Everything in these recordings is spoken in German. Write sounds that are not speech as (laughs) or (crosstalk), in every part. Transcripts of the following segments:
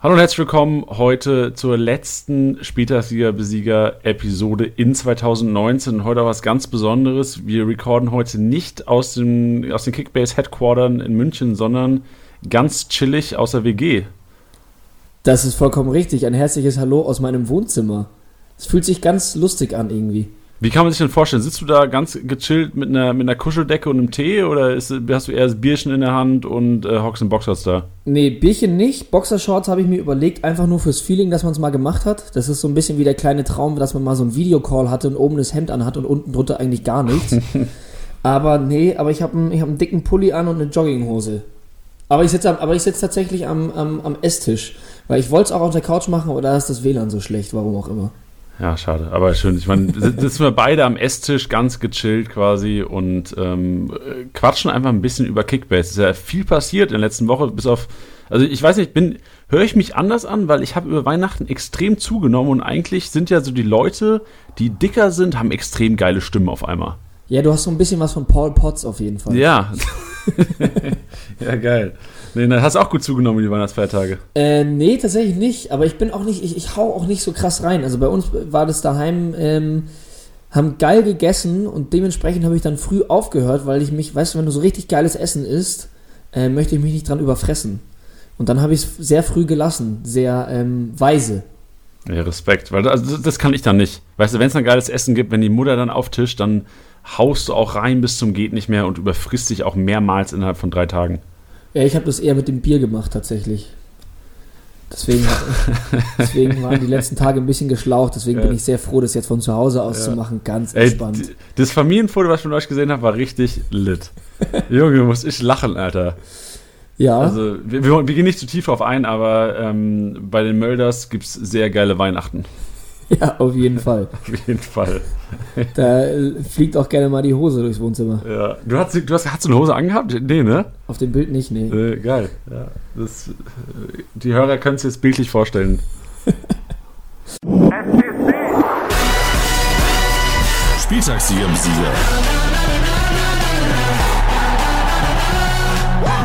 Hallo und herzlich willkommen heute zur letzten Spieltagssieger-Besieger-Episode in 2019. Heute was ganz Besonderes. Wir recorden heute nicht aus, dem, aus den Kickbase-Headquartern in München, sondern ganz chillig aus der WG. Das ist vollkommen richtig. Ein herzliches Hallo aus meinem Wohnzimmer. Es fühlt sich ganz lustig an irgendwie. Wie kann man sich denn vorstellen? Sitzt du da ganz gechillt mit einer, mit einer Kuscheldecke und einem Tee oder ist, hast du eher das Bierchen in der Hand und äh, hockst in Boxers da? Nee, Bierchen nicht. Boxershorts habe ich mir überlegt, einfach nur fürs Feeling, dass man es mal gemacht hat. Das ist so ein bisschen wie der kleine Traum, dass man mal so einen Videocall hatte und oben das Hemd anhat und unten drunter eigentlich gar nichts. (laughs) aber nee, aber ich habe einen, hab einen dicken Pulli an und eine Jogginghose. Aber ich sitze sitz tatsächlich am, am, am Esstisch, weil ich wollte es auch auf der Couch machen, aber da ist das WLAN so schlecht, warum auch immer. Ja, schade. Aber schön. Ich meine, sitzen wir beide am Esstisch, ganz gechillt quasi und ähm, quatschen einfach ein bisschen über Kickbase. Es ist ja viel passiert in der letzten Woche, bis auf. Also ich weiß nicht, bin, höre ich mich anders an, weil ich habe über Weihnachten extrem zugenommen und eigentlich sind ja so die Leute, die dicker sind, haben extrem geile Stimmen auf einmal. Ja, du hast so ein bisschen was von Paul Potts auf jeden Fall. Ja. (laughs) (laughs) ja, geil. Nee, dann hast du auch gut zugenommen die Weihnachtsfeiertage. Äh, nee, tatsächlich nicht. Aber ich bin auch nicht, ich, ich hau auch nicht so krass rein. Also bei uns war das daheim, ähm, haben geil gegessen und dementsprechend habe ich dann früh aufgehört, weil ich mich, weißt du, wenn du so richtig geiles Essen isst, äh, möchte ich mich nicht dran überfressen. Und dann habe ich es sehr früh gelassen, sehr ähm, weise. Ja, Respekt, weil also das kann ich dann nicht. Weißt du, wenn es ein geiles Essen gibt, wenn die Mutter dann auftischt, dann haust du auch rein bis zum geht nicht mehr und überfrisst dich auch mehrmals innerhalb von drei Tagen. Ja, ich habe das eher mit dem Bier gemacht tatsächlich. Deswegen, (laughs) deswegen waren die letzten Tage ein bisschen geschlaucht. Deswegen ja. bin ich sehr froh, das jetzt von zu Hause aus ja. zu machen. Ganz entspannt. Ey, das Familienfoto, was ich von euch gesehen habe, war richtig lit. (laughs) Junge, muss ich lachen, Alter. Ja. Also, wir, wir, gehen nicht zu tief drauf ein, aber ähm, bei den Mölders gibt es sehr geile Weihnachten. (laughs) Ja, auf jeden Fall. (laughs) auf jeden Fall. (laughs) Da fliegt auch gerne mal die Hose durchs Wohnzimmer. Ja. Du hast, du hast, hast du eine Hose angehabt? Nee, ne? Auf dem Bild nicht, nee. Äh, geil. Ja, das, die Hörer können es jetzt bildlich vorstellen. Spieltagssieger im Sieger.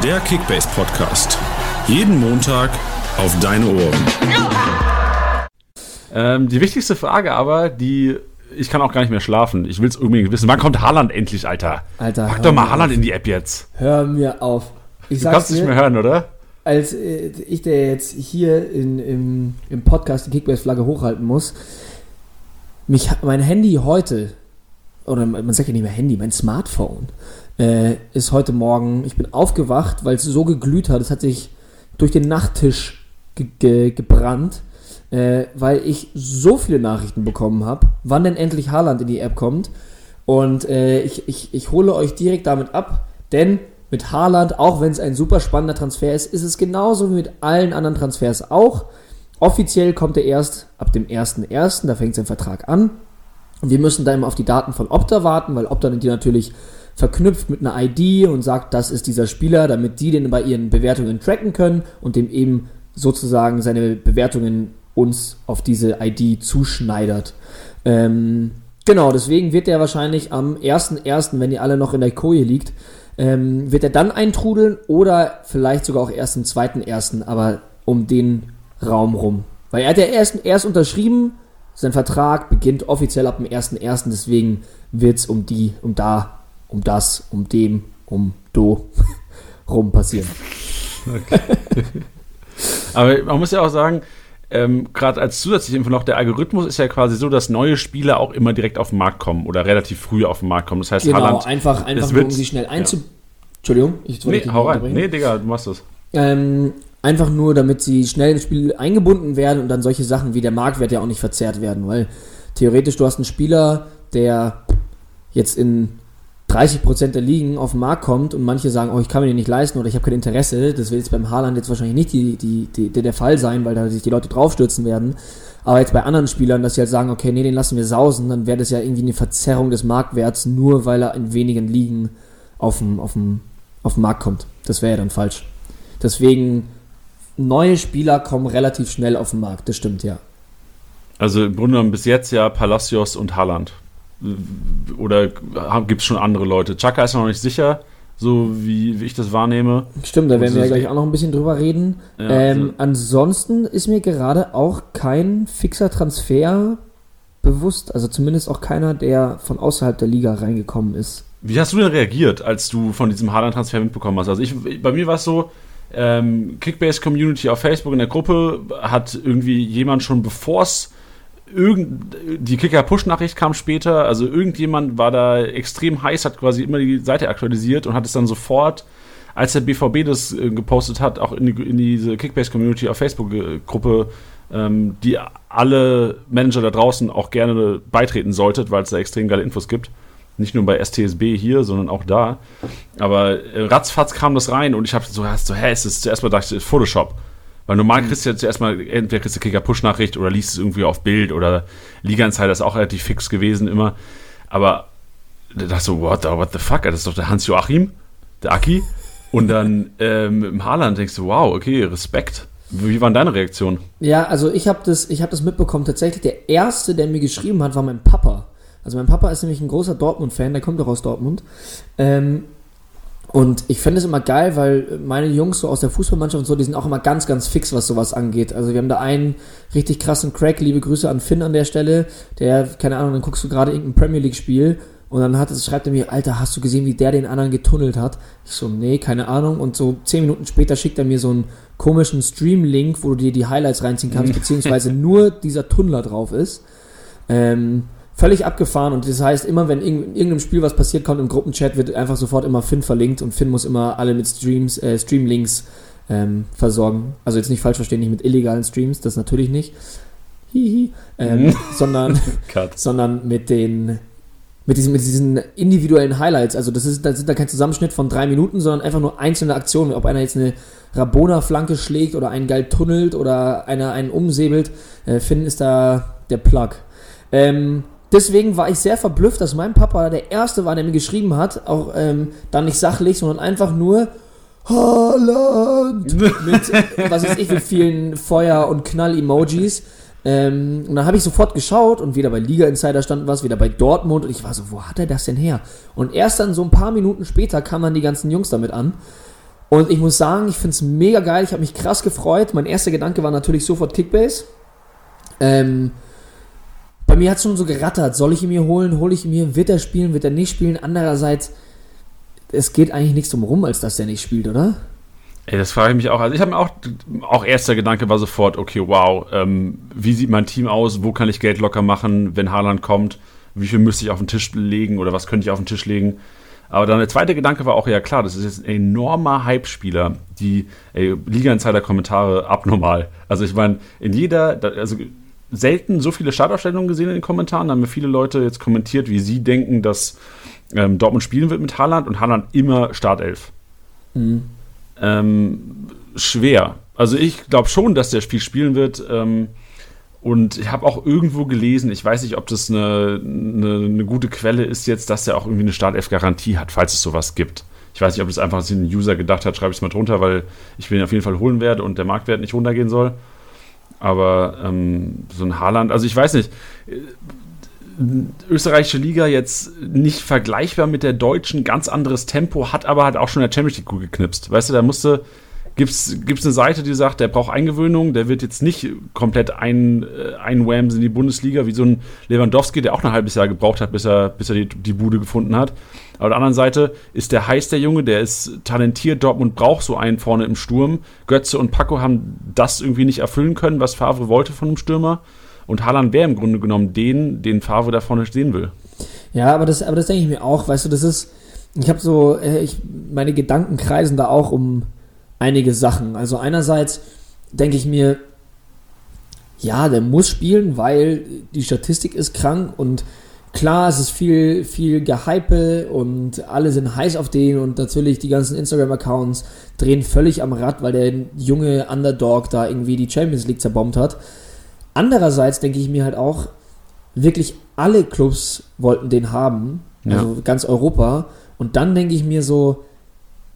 Der Kickbase Podcast. Jeden Montag auf deine Ohren. Ähm, die wichtigste Frage aber, die ich kann auch gar nicht mehr schlafen. Ich will es unbedingt wissen. Wann kommt Haaland endlich, Alter? Alter. Pack doch mal Haaland in die App jetzt. Hör mir auf. Ich du kannst dir, nicht mehr hören, oder? Als äh, ich, der jetzt hier in, im, im Podcast die Kickbase-Flagge hochhalten muss, mich, mein Handy heute, oder man sagt ja nicht mehr Handy, mein Smartphone, äh, ist heute Morgen, ich bin aufgewacht, weil es so geglüht hat, es hat sich durch den Nachttisch ge ge gebrannt äh, weil ich so viele Nachrichten bekommen habe, wann denn endlich Haaland in die App kommt. Und äh, ich, ich, ich hole euch direkt damit ab, denn mit Haaland, auch wenn es ein super spannender Transfer ist, ist es genauso wie mit allen anderen Transfers auch. Offiziell kommt er erst ab dem 1.1., da fängt sein Vertrag an. Und wir müssen da immer auf die Daten von Opta warten, weil Opta die natürlich verknüpft mit einer ID und sagt, das ist dieser Spieler, damit die den bei ihren Bewertungen tracken können und dem eben sozusagen seine Bewertungen uns auf diese ID zuschneidert. Ähm, genau, deswegen wird der wahrscheinlich am 1.1., wenn ihr alle noch in der Koje liegt, ähm, wird er dann eintrudeln oder vielleicht sogar auch erst am 2.1., aber um den Raum rum. Weil er hat ja erst, erst unterschrieben, sein Vertrag beginnt offiziell ab dem 1.1., deswegen wird es um die, um da, um das, um dem, um do (laughs) rum passieren. Okay. (laughs) aber man muss ja auch sagen, ähm, gerade als zusätzliche Info noch, der Algorithmus ist ja quasi so, dass neue Spieler auch immer direkt auf den Markt kommen oder relativ früh auf den Markt kommen. Das heißt, genau, Haaland, einfach, einfach nur, um sie schnell einzu... Ja. Entschuldigung, ich wollte nee, hau rein. Nee, Digga, du machst das. Ähm, einfach nur, damit sie schnell ins Spiel eingebunden werden und dann solche Sachen wie der Marktwert ja auch nicht verzerrt werden, weil theoretisch du hast einen Spieler, der jetzt in 30% der Ligen auf den Markt kommt und manche sagen, oh, ich kann mir den nicht leisten oder ich habe kein Interesse, das wird jetzt beim Haaland jetzt wahrscheinlich nicht die, die, die, der Fall sein, weil da sich die Leute draufstürzen werden. Aber jetzt bei anderen Spielern, dass sie halt sagen, okay, nee, den lassen wir sausen, dann wäre das ja irgendwie eine Verzerrung des Marktwerts, nur weil er in wenigen Ligen auf dem, auf dem, auf den Markt kommt. Das wäre ja dann falsch. Deswegen, neue Spieler kommen relativ schnell auf den Markt, das stimmt ja. Also im Grunde genommen bis jetzt ja Palacios und Haaland. Oder gibt es schon andere Leute? Chaka ist noch nicht sicher, so wie, wie ich das wahrnehme. Stimmt, da werden wir ja gleich auch noch ein bisschen drüber reden. Ja, ähm, also- ansonsten ist mir gerade auch kein fixer Transfer bewusst, also zumindest auch keiner, der von außerhalb der Liga reingekommen ist. Wie hast du denn reagiert, als du von diesem Haaland-Transfer mitbekommen hast? Also ich, bei mir war es so, ähm, Kickbase-Community auf Facebook in der Gruppe hat irgendwie jemand schon bevor es irgend die Kicker-Push-Nachricht kam später, also irgendjemand war da extrem heiß, hat quasi immer die Seite aktualisiert und hat es dann sofort, als der BVB das äh, gepostet hat, auch in, die, in diese Kickbase-Community auf Facebook-Gruppe, ähm, die alle Manager da draußen auch gerne beitreten solltet, weil es da extrem geile Infos gibt. Nicht nur bei STSB hier, sondern auch da. Aber äh, ratzfatz kam das rein und ich habe so, so, hä, ist es zuerst mal dachte ich, Photoshop. Weil normal kriegst du ja zuerst mal, entweder kriegst du Kicker-Push-Nachricht oder liest es irgendwie auf Bild oder Liga-Insider ist auch relativ fix gewesen immer. Aber da dachte ich so, what the, what the fuck, das ist doch der Hans-Joachim, der Aki. Und dann ähm, im Haaland denkst du, wow, okay, Respekt. Wie waren deine Reaktionen? Ja, also ich habe das, ich hab das mitbekommen. Tatsächlich, der Erste, der mir geschrieben hat, war mein Papa. Also mein Papa ist nämlich ein großer Dortmund-Fan, der kommt doch aus Dortmund. Ähm, und ich finde es immer geil, weil meine Jungs so aus der Fußballmannschaft und so, die sind auch immer ganz, ganz fix, was sowas angeht. Also wir haben da einen richtig krassen Crack, liebe Grüße an Finn an der Stelle, der, keine Ahnung, dann guckst du gerade irgendein Premier League-Spiel und dann hat es, schreibt er mir, Alter, hast du gesehen, wie der den anderen getunnelt hat? Ich so, nee, keine Ahnung. Und so zehn Minuten später schickt er mir so einen komischen Stream-Link, wo du dir die Highlights reinziehen kannst, beziehungsweise nur dieser Tunnler drauf ist. Ähm, völlig abgefahren und das heißt, immer wenn in irgendeinem Spiel was passiert, kommt im Gruppenchat, wird einfach sofort immer Finn verlinkt und Finn muss immer alle mit Streams, äh, Streamlinks ähm, versorgen. Also jetzt nicht falsch verstehen, nicht mit illegalen Streams, das natürlich nicht. Hihi. Ähm, (laughs) sondern, (laughs) Cut. sondern mit den mit diesen, mit diesen individuellen Highlights. Also das ist, das sind da kein Zusammenschnitt von drei Minuten, sondern einfach nur einzelne Aktionen. Ob einer jetzt eine Rabona-Flanke schlägt oder einen geil tunnelt oder einer einen umsäbelt, äh, Finn ist da der Plug. Ähm, deswegen war ich sehr verblüfft, dass mein Papa der Erste war, der mir geschrieben hat, auch ähm, dann nicht sachlich, sondern einfach nur Haaland (laughs) mit, was weiß ich, wie vielen Feuer- und Knall-Emojis. Ähm, und dann habe ich sofort geschaut und wieder bei Liga Insider stand was, wieder bei Dortmund und ich war so, wo hat er das denn her? Und erst dann so ein paar Minuten später kamen dann die ganzen Jungs damit an. Und ich muss sagen, ich finde es mega geil, ich habe mich krass gefreut. Mein erster Gedanke war natürlich sofort Kickbase. Ähm, bei mir hat es schon so gerattert, soll ich ihn mir holen, hole ich ihn mir, wird er spielen, wird er nicht spielen? Andererseits, es geht eigentlich nichts drum rum, als dass der nicht spielt, oder? Ey, das frage ich mich auch. Also ich habe mir auch, auch erster Gedanke war sofort, okay, wow, ähm, wie sieht mein Team aus? Wo kann ich Geld locker machen, wenn Haaland kommt? Wie viel müsste ich auf den Tisch legen oder was könnte ich auf den Tisch legen? Aber dann der zweite Gedanke war auch, ja klar, das ist jetzt ein enormer Hype-Spieler. Die Liga-Insider-Kommentare abnormal. Also ich meine, in jeder, also selten so viele Startaufstellungen gesehen in den Kommentaren. Da haben mir viele Leute jetzt kommentiert, wie sie denken, dass ähm, Dortmund spielen wird mit Haaland und Haaland immer Startelf ähm, schwer. Also ich glaube schon, dass der Spiel spielen wird. Ähm, und ich habe auch irgendwo gelesen, ich weiß nicht, ob das eine, eine, eine gute Quelle ist jetzt, dass er auch irgendwie eine Startelf-Garantie hat, falls es sowas gibt. Ich weiß nicht, ob das einfach ein User gedacht hat, schreibe ich es mal drunter, weil ich mir ihn auf jeden Fall holen werde und der Marktwert nicht runtergehen soll. Aber ähm, so ein Haaland, also ich weiß nicht, äh, österreichische Liga jetzt nicht vergleichbar mit der deutschen, ganz anderes Tempo, hat aber halt auch schon der Champions League gut geknipst. Weißt du, da musste, gibt's, gibt's eine Seite, die sagt, der braucht Eingewöhnung, der wird jetzt nicht komplett ein, äh, einwhamsen in die Bundesliga, wie so ein Lewandowski, der auch ein halbes Jahr gebraucht hat, bis er, bis er die, die Bude gefunden hat. Auf der anderen Seite ist der heiß, der Junge, der ist talentiert, Dortmund braucht so einen vorne im Sturm. Götze und Paco haben das irgendwie nicht erfüllen können, was Favre wollte von einem Stürmer. Und Haaland wäre im Grunde genommen den, den Favre da vorne sehen will. Ja, aber das, aber das denke ich mir auch, weißt du, das ist, ich habe so, äh, ich, meine Gedanken kreisen da auch um einige Sachen. Also einerseits denke ich mir, ja, der muss spielen, weil die Statistik ist krank und klar, es ist viel, viel Gehype und alle sind heiß auf den und natürlich die ganzen Instagram-Accounts drehen völlig am Rad, weil der junge Underdog da irgendwie die Champions League zerbombt hat. Andererseits denke ich mir halt auch, wirklich alle Clubs wollten den haben, Ja. also ganz Europa. Und dann denke ich mir so,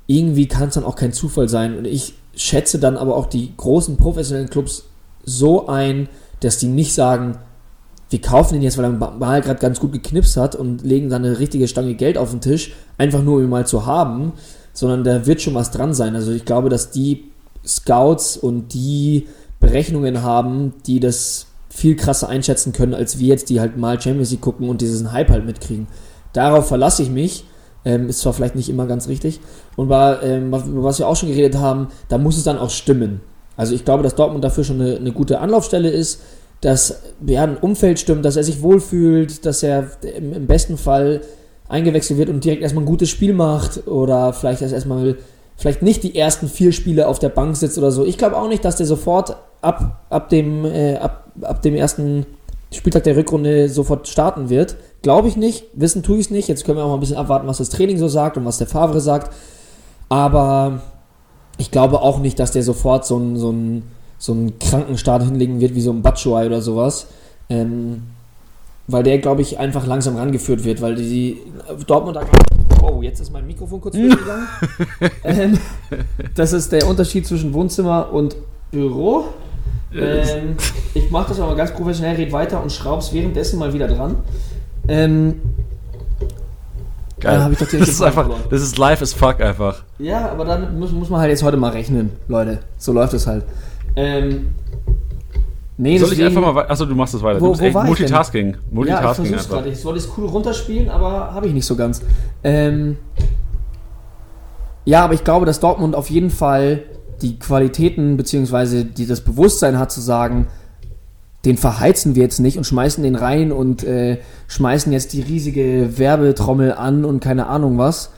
irgendwie kann es dann auch kein Zufall sein. Und ich schätze dann aber auch die großen professionellen Clubs so ein, dass die nicht sagen, wir kaufen ihn jetzt, weil er mal gerade ganz gut geknipst hat und legen dann eine richtige Stange Geld auf den Tisch, einfach nur um ihn mal zu haben, sondern da wird schon was dran sein. Also ich glaube, dass die Scouts und die Berechnungen haben, die das viel krasser einschätzen können, als wir jetzt, die halt mal Champions League gucken und diesen Hype halt mitkriegen. Darauf verlasse ich mich. Ähm, ist zwar vielleicht nicht immer ganz richtig. Und war, ähm, was wir auch schon geredet haben, da muss es dann auch stimmen. Also ich glaube, dass Dortmund dafür schon eine, eine gute Anlaufstelle ist, dass ja, ein Umfeld stimmt, dass er sich wohlfühlt, dass er im, im besten Fall eingewechselt wird und direkt erstmal ein gutes Spiel macht oder vielleicht erst erstmal vielleicht nicht die ersten vier Spiele auf der Bank sitzt oder so. Ich glaube auch nicht, dass der sofort ab, ab, dem, äh, ab, ab dem ersten Spieltag der Rückrunde sofort starten wird. Glaube ich nicht. Wissen tue ich es nicht. Jetzt können wir auch mal ein bisschen abwarten, was das Training so sagt und was der Favre sagt. Aber ich glaube auch nicht, dass der sofort so einen so so einen Krankenstart hinlegen wird, wie so ein Batshuayi oder sowas. Ähm, weil der, glaube ich, einfach langsam rangeführt wird, weil die Dortmund Oh, jetzt ist mein Mikrofon kurz durchgegangen. (laughs) ähm, das ist der Unterschied zwischen Wohnzimmer und Büro. Ähm, ich mache das aber ganz professionell, red weiter und schraub's währenddessen mal wieder dran. Ähm, Geil. (laughs) das ist einfach, das ist live as fuck einfach. Ja, aber dann muss, muss man halt jetzt heute mal rechnen, Leute. So läuft es halt. Ähm, nee, Soll deswegen, ich einfach mal Achso, du machst das weiter. Wo, wo war Multitasking. Ich Multitasking. Ja, ich versuch's gerade. Ich wollte es cool runterspielen, aber habe ich nicht so ganz. Ähm, ja, aber ich glaube, dass Dortmund auf jeden Fall die Qualitäten beziehungsweise die das Bewusstsein hat zu sagen, den verheizen wir jetzt nicht und schmeißen den rein und äh, schmeißen jetzt die riesige Werbetrommel an und keine Ahnung was.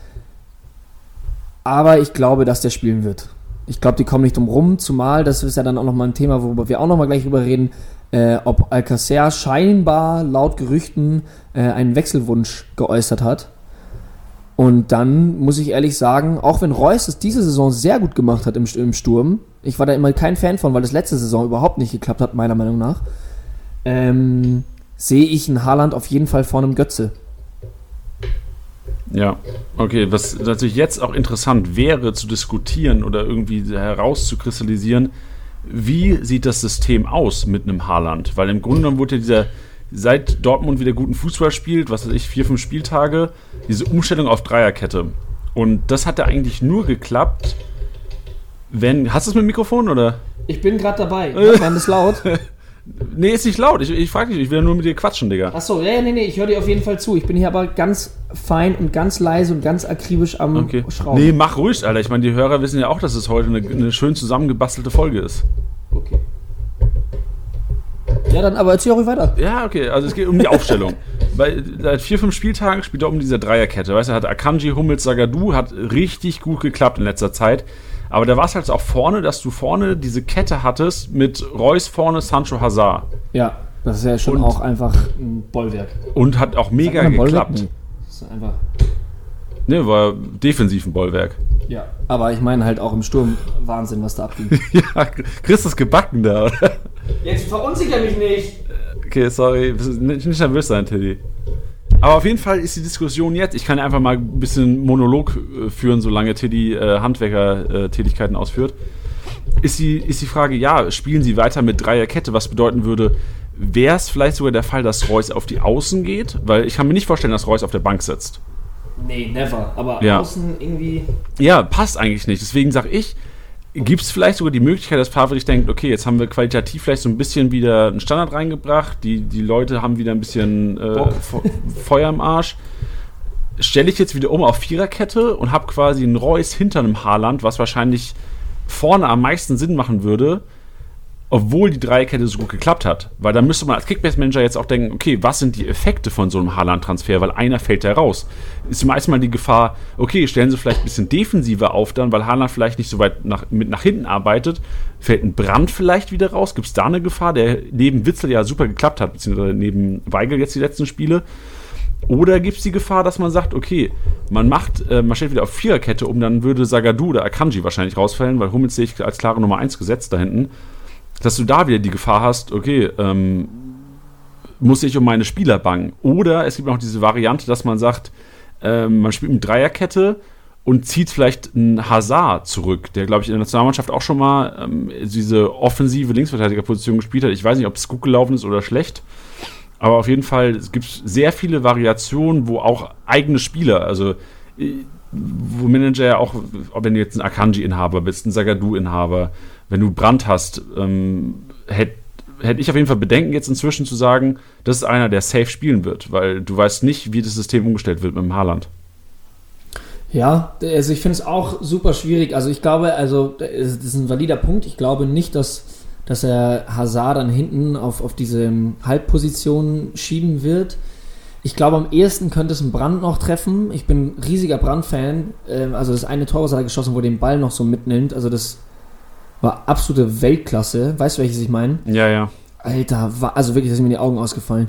Aber ich glaube, dass der spielen wird. Ich glaube, die kommen nicht drum rum, zumal, das ist ja dann auch nochmal ein Thema, worüber wir auch nochmal gleich drüber reden, äh, ob Alcacer scheinbar laut Gerüchten äh, einen Wechselwunsch geäußert hat. Und dann muss ich ehrlich sagen, auch wenn Reus es diese Saison sehr gut gemacht hat im, im Sturm, ich war da immer kein Fan von, weil das letzte Saison überhaupt nicht geklappt hat, meiner Meinung nach, ähm, sehe ich einen Haaland auf jeden Fall vor einem Götze. Ja, okay, was natürlich jetzt auch interessant wäre zu diskutieren oder irgendwie herauszukristallisieren, wie sieht das System aus mit einem Haaland? Weil im Grunde genommen wurde ja dieser, seit Dortmund wieder guten Fußball spielt, was weiß ich, vier, fünf Spieltage, diese Umstellung auf Dreierkette. Und das hat ja eigentlich nur geklappt, wenn. Hast du es mit dem Mikrofon oder? Ich bin gerade dabei. (laughs) War das laut? (laughs) Nee, ist nicht laut. Ich, ich frage dich, ich will nur mit dir quatschen, Digga. Achso, ja, nee, nee, ich höre dir auf jeden Fall zu. Ich bin hier aber ganz fein und ganz leise und ganz akribisch am okay. Schrauben. Nee, mach ruhig, Alter. Ich meine, die Hörer wissen ja auch, dass es heute eine, eine schön zusammengebastelte Folge ist. Okay. Ja, dann aber erzähl auch weiter. Ja, okay, also es geht um die Aufstellung. (laughs) Bei, seit vier, fünf Spieltagen spielt er um diese Dreierkette. Weißt du, hat Akanji, Hummels, Sagadu, hat richtig gut geklappt in letzter Zeit. Aber da war es halt auch vorne, dass du vorne diese Kette hattest mit Reus vorne, Sancho Hazard. Ja, das ist ja schon und, auch einfach ein Bollwerk. Und hat auch mega geklappt. Nee. Das ist einfach. Ne, war defensiv ein Bollwerk. Ja, aber ich meine halt auch im Sturm Wahnsinn, was da abging. (laughs) ja, Chris ist gebacken da, oder? Jetzt verunsicher mich nicht! Okay, sorry. Nicht nervös sein, Teddy. Aber auf jeden Fall ist die Diskussion jetzt, ich kann einfach mal ein bisschen Monolog äh, führen, solange Teddy äh, Handwerker-Tätigkeiten ausführt. Ist die, ist die Frage, ja, spielen sie weiter mit Dreierkette, was bedeuten würde, wäre es vielleicht sogar der Fall, dass Reus auf die Außen geht? Weil ich kann mir nicht vorstellen, dass Reus auf der Bank sitzt. Nee, never. Aber ja. außen irgendwie. Ja, passt eigentlich nicht. Deswegen sage ich, Gibt es vielleicht sogar die Möglichkeit, dass Favre denkt, okay, jetzt haben wir qualitativ vielleicht so ein bisschen wieder einen Standard reingebracht, die, die Leute haben wieder ein bisschen äh, Feuer im Arsch. Stelle ich jetzt wieder um auf Viererkette und habe quasi einen Reus hinter einem Haarland, was wahrscheinlich vorne am meisten Sinn machen würde, obwohl die Dreierkette so gut geklappt hat. Weil da müsste man als Kickbase-Manager jetzt auch denken, okay, was sind die Effekte von so einem Haaland-Transfer? Weil einer fällt da raus. Ist meist mal die Gefahr, okay, stellen sie vielleicht ein bisschen defensiver auf dann, weil Haaland vielleicht nicht so weit nach, mit nach hinten arbeitet. Fällt ein Brand vielleicht wieder raus? Gibt es da eine Gefahr, der neben Witzel ja super geklappt hat, beziehungsweise neben Weigel jetzt die letzten Spiele? Oder gibt es die Gefahr, dass man sagt, okay, man macht, äh, man stellt wieder auf Viererkette um, dann würde Sagadu oder Akanji wahrscheinlich rausfallen, weil Hummels sehe ich als klare Nummer 1 gesetzt da hinten dass du da wieder die Gefahr hast, okay, ähm, muss ich um meine Spieler bangen. Oder es gibt noch diese Variante, dass man sagt, ähm, man spielt mit Dreierkette und zieht vielleicht einen Hazard zurück, der, glaube ich, in der Nationalmannschaft auch schon mal ähm, diese offensive Linksverteidigerposition gespielt hat. Ich weiß nicht, ob es gut gelaufen ist oder schlecht. Aber auf jeden Fall, es gibt sehr viele Variationen, wo auch eigene Spieler, also äh, wo Manager ja auch, ob wenn du jetzt ein Akanji-Inhaber bist, ein Sagadu-Inhaber, wenn du Brand hast, ähm, hätte hätte ich auf jeden Fall Bedenken, jetzt inzwischen zu sagen, das ist einer, der safe spielen wird, weil du weißt nicht, wie das System umgestellt wird mit dem Haaland. Ja, also ich finde es auch super schwierig. Also ich glaube, also das ist ein valider Punkt. Ich glaube nicht, dass, dass er Hazard dann hinten auf, auf diese Halbposition schieben wird. Ich glaube, am ehesten könnte es ein Brand noch treffen. Ich bin riesiger Brand-Fan. Ähm, also das eine Tor, was er geschossen, wo er den Ball noch so mitnimmt. Also das war absolute Weltklasse. Weißt du, welches ich meine? Ja, ja. Alter, war, also wirklich, da sind mir die Augen ausgefallen.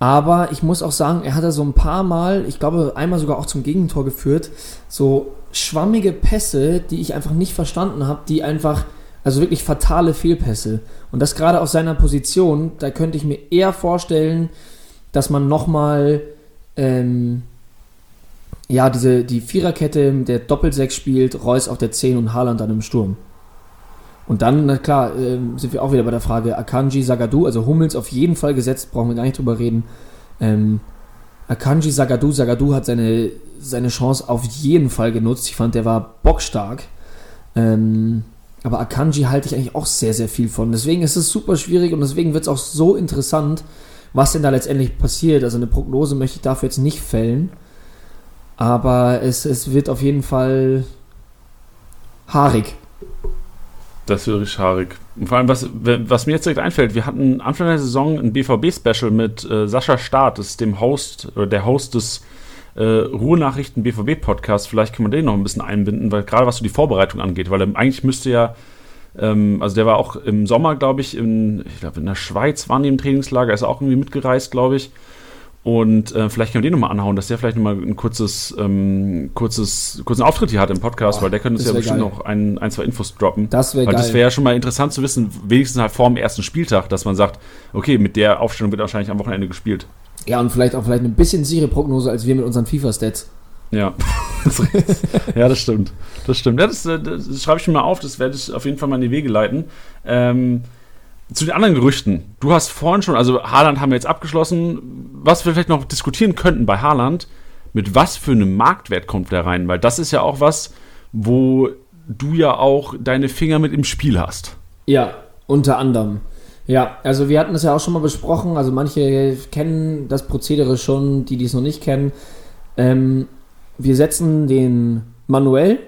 Aber ich muss auch sagen, er hat da so ein paar Mal, ich glaube einmal sogar auch zum Gegentor geführt, so schwammige Pässe, die ich einfach nicht verstanden habe, die einfach, also wirklich fatale Fehlpässe. Und das gerade aus seiner Position, da könnte ich mir eher vorstellen, dass man nochmal, ähm, ja, diese, die Viererkette der Doppelsechs spielt, Reus auf der 10 und Haaland dann im Sturm. Und dann, na klar, äh, sind wir auch wieder bei der Frage Akanji, Sagadu, also Hummels auf jeden Fall gesetzt, brauchen wir gar nicht drüber reden. Ähm, Akanji, Sagadu, Sagadu hat seine, seine Chance auf jeden Fall genutzt. Ich fand, der war bockstark. Ähm, aber Akanji halte ich eigentlich auch sehr, sehr viel von. Deswegen ist es super schwierig und deswegen wird es auch so interessant, was denn da letztendlich passiert. Also eine Prognose möchte ich dafür jetzt nicht fällen. Aber es, es wird auf jeden Fall haarig. Das wäre scharig. Und vor allem, was, was mir jetzt direkt einfällt, wir hatten Anfang der Saison ein BVB-Special mit äh, Sascha Staat, das ist dem Host oder der Host des äh, Ruhrnachrichten BVB-Podcasts. Vielleicht kann man den noch ein bisschen einbinden, weil gerade was so die Vorbereitung angeht, weil eigentlich müsste ja, ähm, also der war auch im Sommer, glaube ich, in, ich glaube in der Schweiz waren die im Trainingslager, ist auch irgendwie mitgereist, glaube ich. Und äh, vielleicht können wir den nochmal anhauen, dass der vielleicht nochmal ein kurzes, ähm, kurzes, kurzen Auftritt hier hat im Podcast, Boah, weil der könnte uns ja bestimmt geil. noch ein, ein, zwei Infos droppen. Das wäre geil. das wäre ja schon mal interessant zu wissen, wenigstens halt vor dem ersten Spieltag, dass man sagt, okay, mit der Aufstellung wird wahrscheinlich am Wochenende gespielt. Ja, und vielleicht auch vielleicht eine bisschen sichere Prognose als wir mit unseren FIFA-Stats. Ja. (laughs) ja, das stimmt. Das stimmt. Ja, das, das, das schreibe ich mir mal auf, das werde ich auf jeden Fall mal in die Wege leiten. Ähm, zu den anderen Gerüchten. Du hast vorhin schon, also Haaland haben wir jetzt abgeschlossen. Was wir vielleicht noch diskutieren könnten bei Haaland, mit was für einem Marktwert kommt der rein? Weil das ist ja auch was, wo du ja auch deine Finger mit im Spiel hast. Ja, unter anderem. Ja, also wir hatten das ja auch schon mal besprochen. Also manche kennen das Prozedere schon, die, die es noch nicht kennen. Ähm, wir setzen den manuell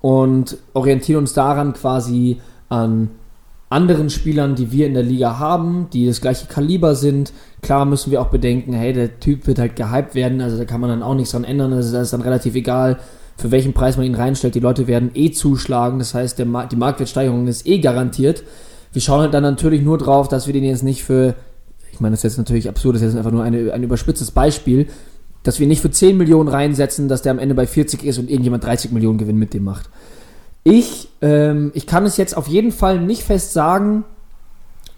und orientieren uns daran quasi an anderen Spielern, die wir in der Liga haben, die das gleiche Kaliber sind. Klar müssen wir auch bedenken, hey, der Typ wird halt gehypt werden, also da kann man dann auch nichts dran ändern, also das ist dann relativ egal, für welchen Preis man ihn reinstellt. Die Leute werden eh zuschlagen, das heißt, der, die Marktwertsteigerung ist eh garantiert. Wir schauen halt dann natürlich nur drauf, dass wir den jetzt nicht für, ich meine, das ist jetzt natürlich absurd, das ist jetzt einfach nur eine, ein überspitztes Beispiel, dass wir nicht für 10 Millionen reinsetzen, dass der am Ende bei 40 ist und irgendjemand 30 Millionen Gewinn mit dem macht. Ich, ähm, ich kann es jetzt auf jeden Fall nicht fest sagen.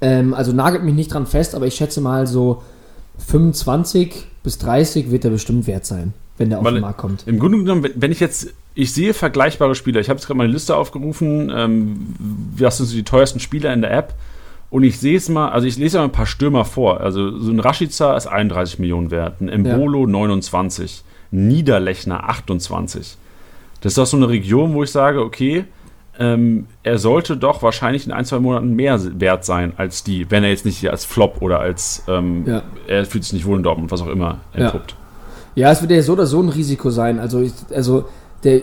Ähm, also nagelt mich nicht dran fest, aber ich schätze mal so 25 bis 30 wird er bestimmt wert sein, wenn der auf Weil den Markt kommt. Im Grunde genommen, wenn ich jetzt, ich sehe vergleichbare Spieler. Ich habe jetzt gerade meine Liste aufgerufen. Ähm, sind so die teuersten Spieler in der App? Und ich sehe es mal, also ich lese mal ein paar Stürmer vor. Also so ein Rashica ist 31 Millionen wert, ein Embolo ja. 29, Niederlechner 28. Das ist doch so eine Region, wo ich sage, okay, ähm, er sollte doch wahrscheinlich in ein, zwei Monaten mehr wert sein als die, wenn er jetzt nicht als Flop oder als ähm, ja. er fühlt sich nicht wohl in Dortmund, was auch immer entpuppt. Ja. ja, es wird ja so oder so ein Risiko sein. Also, ich, also der,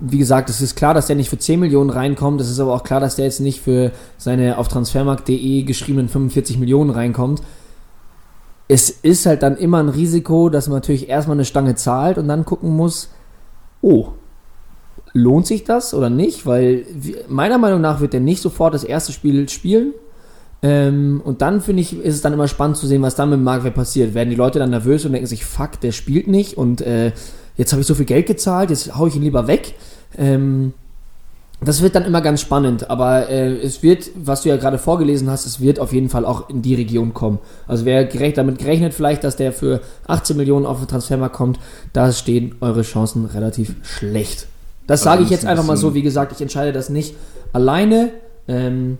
wie gesagt, es ist klar, dass der nicht für 10 Millionen reinkommt. Es ist aber auch klar, dass der jetzt nicht für seine auf transfermarkt.de geschriebenen 45 Millionen reinkommt. Es ist halt dann immer ein Risiko, dass man natürlich erstmal eine Stange zahlt und dann gucken muss, oh, lohnt sich das oder nicht? Weil meiner Meinung nach wird er nicht sofort das erste Spiel spielen. Ähm, und dann finde ich, ist es dann immer spannend zu sehen, was dann mit Marktwert passiert. Werden die Leute dann nervös und denken sich, fuck, der spielt nicht und äh, jetzt habe ich so viel Geld gezahlt, jetzt haue ich ihn lieber weg. Ähm, das wird dann immer ganz spannend, aber äh, es wird, was du ja gerade vorgelesen hast, es wird auf jeden Fall auch in die Region kommen. Also wer gerecht, damit gerechnet vielleicht, dass der für 18 Millionen auf den Transfermarkt kommt, da stehen eure Chancen relativ schlecht. Das sage ich jetzt einfach mal so, wie gesagt, ich entscheide das nicht alleine ähm,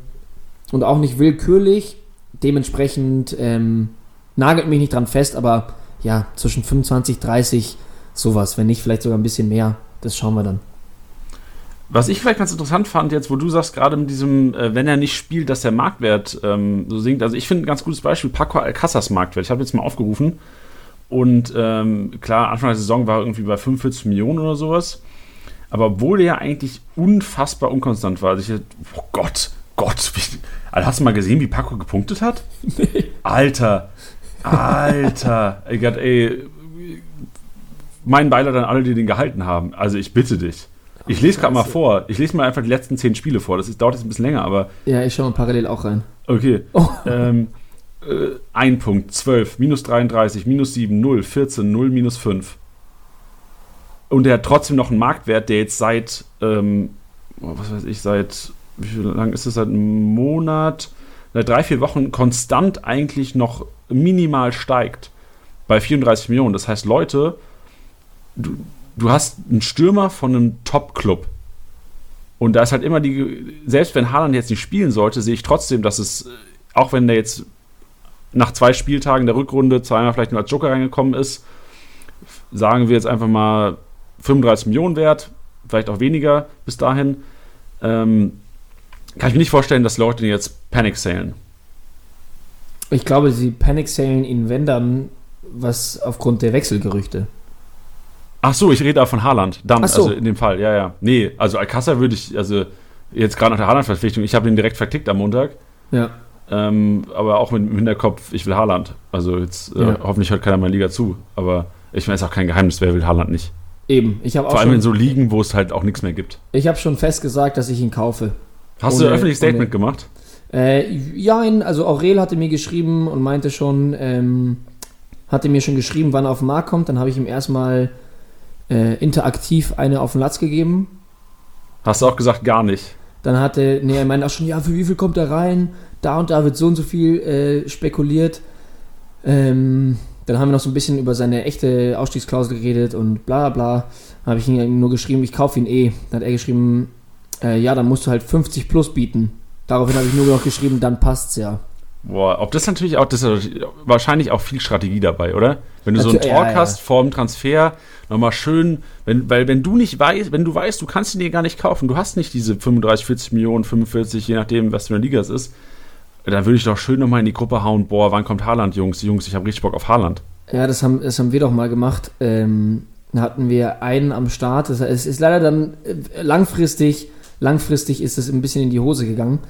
und auch nicht willkürlich. Dementsprechend, ähm, Nagelt mich nicht dran fest, aber ja, zwischen 25, 30, sowas. Wenn nicht, vielleicht sogar ein bisschen mehr. Das schauen wir dann. Was ich vielleicht ganz interessant fand, jetzt, wo du sagst, gerade mit diesem, äh, wenn er nicht spielt, dass der Marktwert ähm, so sinkt. Also ich finde ein ganz gutes Beispiel, Paco Alcázars Marktwert. Ich habe jetzt mal aufgerufen. Und ähm, klar, Anfang der Saison war er irgendwie bei 45 Millionen oder sowas. Aber obwohl er ja eigentlich unfassbar unkonstant war. Also ich, oh Gott, Gott, wie, also hast du mal gesehen, wie Paco gepunktet hat? (laughs) Nee. Alter, Alter, ey, Gott, ey, mein Beileid an alle, die den gehalten haben. Also ich bitte dich. Ich lese gerade mal vor. Ich lese mal einfach die letzten zehn Spiele vor. Das ist, dauert jetzt ein bisschen länger, aber. Ja, ich schaue mal parallel auch rein. Okay. Oh. Ähm, äh, ein Punkt, 12, minus 33, minus 7, 0, 14, 0, minus 5. Und er hat trotzdem noch einen Marktwert, der jetzt seit, ähm, oh, was weiß ich, seit, wie viel lang ist es, seit einem Monat, seit drei, vier Wochen konstant eigentlich noch minimal steigt. Bei 34 Millionen. Das heißt, Leute, du, du hast einen Stürmer von einem Top-Club. Und da ist halt immer die, selbst wenn Haaland jetzt nicht spielen sollte, sehe ich trotzdem, dass es, auch wenn der jetzt nach zwei Spieltagen der Rückrunde zweimal vielleicht nur als Joker reingekommen ist, sagen wir jetzt einfach mal 35 Millionen wert, vielleicht auch weniger bis dahin, ähm, kann ich mir nicht vorstellen, dass Leute jetzt Panic sailen. Ich glaube, sie Panic sailen ihn, wenn dann, was aufgrund der Wechselgerüchte. Ach so, ich rede da von Haaland. Dann, so. also in dem Fall, ja, ja. Nee, also Alcázar würde ich, also jetzt gerade nach der Haaland-Verpflichtung, ich habe ihn direkt vertickt am Montag. Ja. Ähm, aber auch mit dem Hinterkopf, ich will Haaland. Also jetzt, äh, ja. hoffentlich hört keiner meiner Liga zu. Aber ich meine, es ist auch kein Geheimnis, wer will Haaland nicht. Eben, ich habe auch Vor allem schon, in so Ligen, wo es halt auch nichts mehr gibt. Ich habe schon fest gesagt, dass ich ihn kaufe. Hast ohne, du ein öffentliches Statement ohne, gemacht? Äh, ja, also Aurel hatte mir geschrieben und meinte schon, ähm, hatte mir schon geschrieben, wann er auf den Markt kommt. Dann habe ich ihm erstmal äh, interaktiv eine auf den Latz gegeben. Hast du auch gesagt, gar nicht? Dann hatte, nee, er meinte auch schon, ja, für wie viel kommt er rein? Da und da wird so und so viel äh, spekuliert. Ähm, dann haben wir noch so ein bisschen über seine echte Ausstiegsklausel geredet und bla bla. Dann habe ich ihm nur geschrieben, ich kaufe ihn eh. Dann hat er geschrieben, äh, ja, dann musst du halt 50 plus bieten. Daraufhin habe ich nur noch geschrieben, dann passt's ja. Boah, ob das natürlich auch, das ist wahrscheinlich auch viel Strategie dabei, oder? Wenn du so einen Talk ja, ja. hast vor dem Transfer, nochmal schön, wenn, weil wenn du nicht weißt, wenn du weißt, du kannst ihn dir gar nicht kaufen, du hast nicht diese 35, 40 Millionen, 45, je nachdem, was für eine Liga es ist, dann würde ich doch schön nochmal in die Gruppe hauen, boah, wann kommt Haaland, Jungs? Jungs, ich habe richtig Bock auf Haaland. Ja, das haben, das haben wir doch mal gemacht. Ähm, hatten wir einen am Start. Es ist leider dann äh, langfristig, langfristig ist es ein bisschen in die Hose gegangen,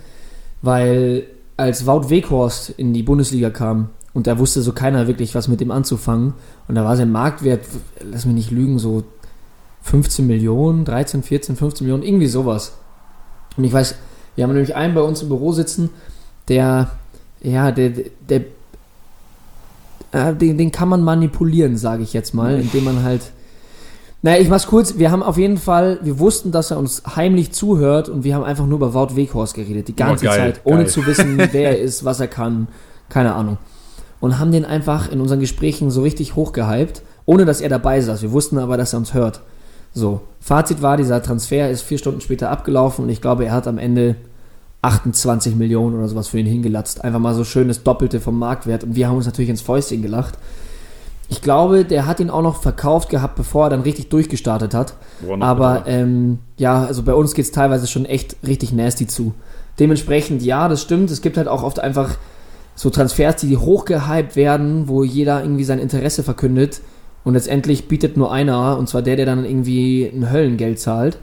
weil als Wout Weghorst in die Bundesliga kam und da wusste so keiner wirklich was mit dem anzufangen und da war sein Marktwert, lass mich nicht lügen, so 15 Millionen, 13, 14, 15 Millionen, irgendwie sowas. Und ich weiß, wir haben nämlich einen bei uns im Büro sitzen, der, ja, der, der, äh, den, den kann man manipulieren, sage ich jetzt mal, indem man halt naja, ich mach's kurz. Wir haben auf jeden Fall, wir wussten, dass er uns heimlich zuhört und wir haben einfach nur über Wout Weghorst geredet. Die ganze oh, geil, Zeit, ohne geil. zu wissen, (laughs) wer er ist, was er kann. Keine Ahnung. Und haben den einfach in unseren Gesprächen so richtig hochgehypt, ohne dass er dabei saß. Wir wussten aber, dass er uns hört. So. Fazit war, dieser Transfer ist vier Stunden später abgelaufen und ich glaube, er hat am Ende 28 Millionen oder sowas für ihn hingelatzt. Einfach mal so schön das Doppelte vom Marktwert. Und wir haben uns natürlich ins Fäustchen gelacht. Ich glaube, der hat ihn auch noch verkauft gehabt, bevor er dann richtig durchgestartet hat. Aber ähm, ja, also bei uns geht es teilweise schon echt richtig nasty zu. Dementsprechend, ja, das stimmt. Es gibt halt auch oft einfach so Transfers, die hochgehypt werden, wo jeder irgendwie sein Interesse verkündet. Und letztendlich bietet nur einer, und zwar der, der dann irgendwie ein Höllengeld zahlt.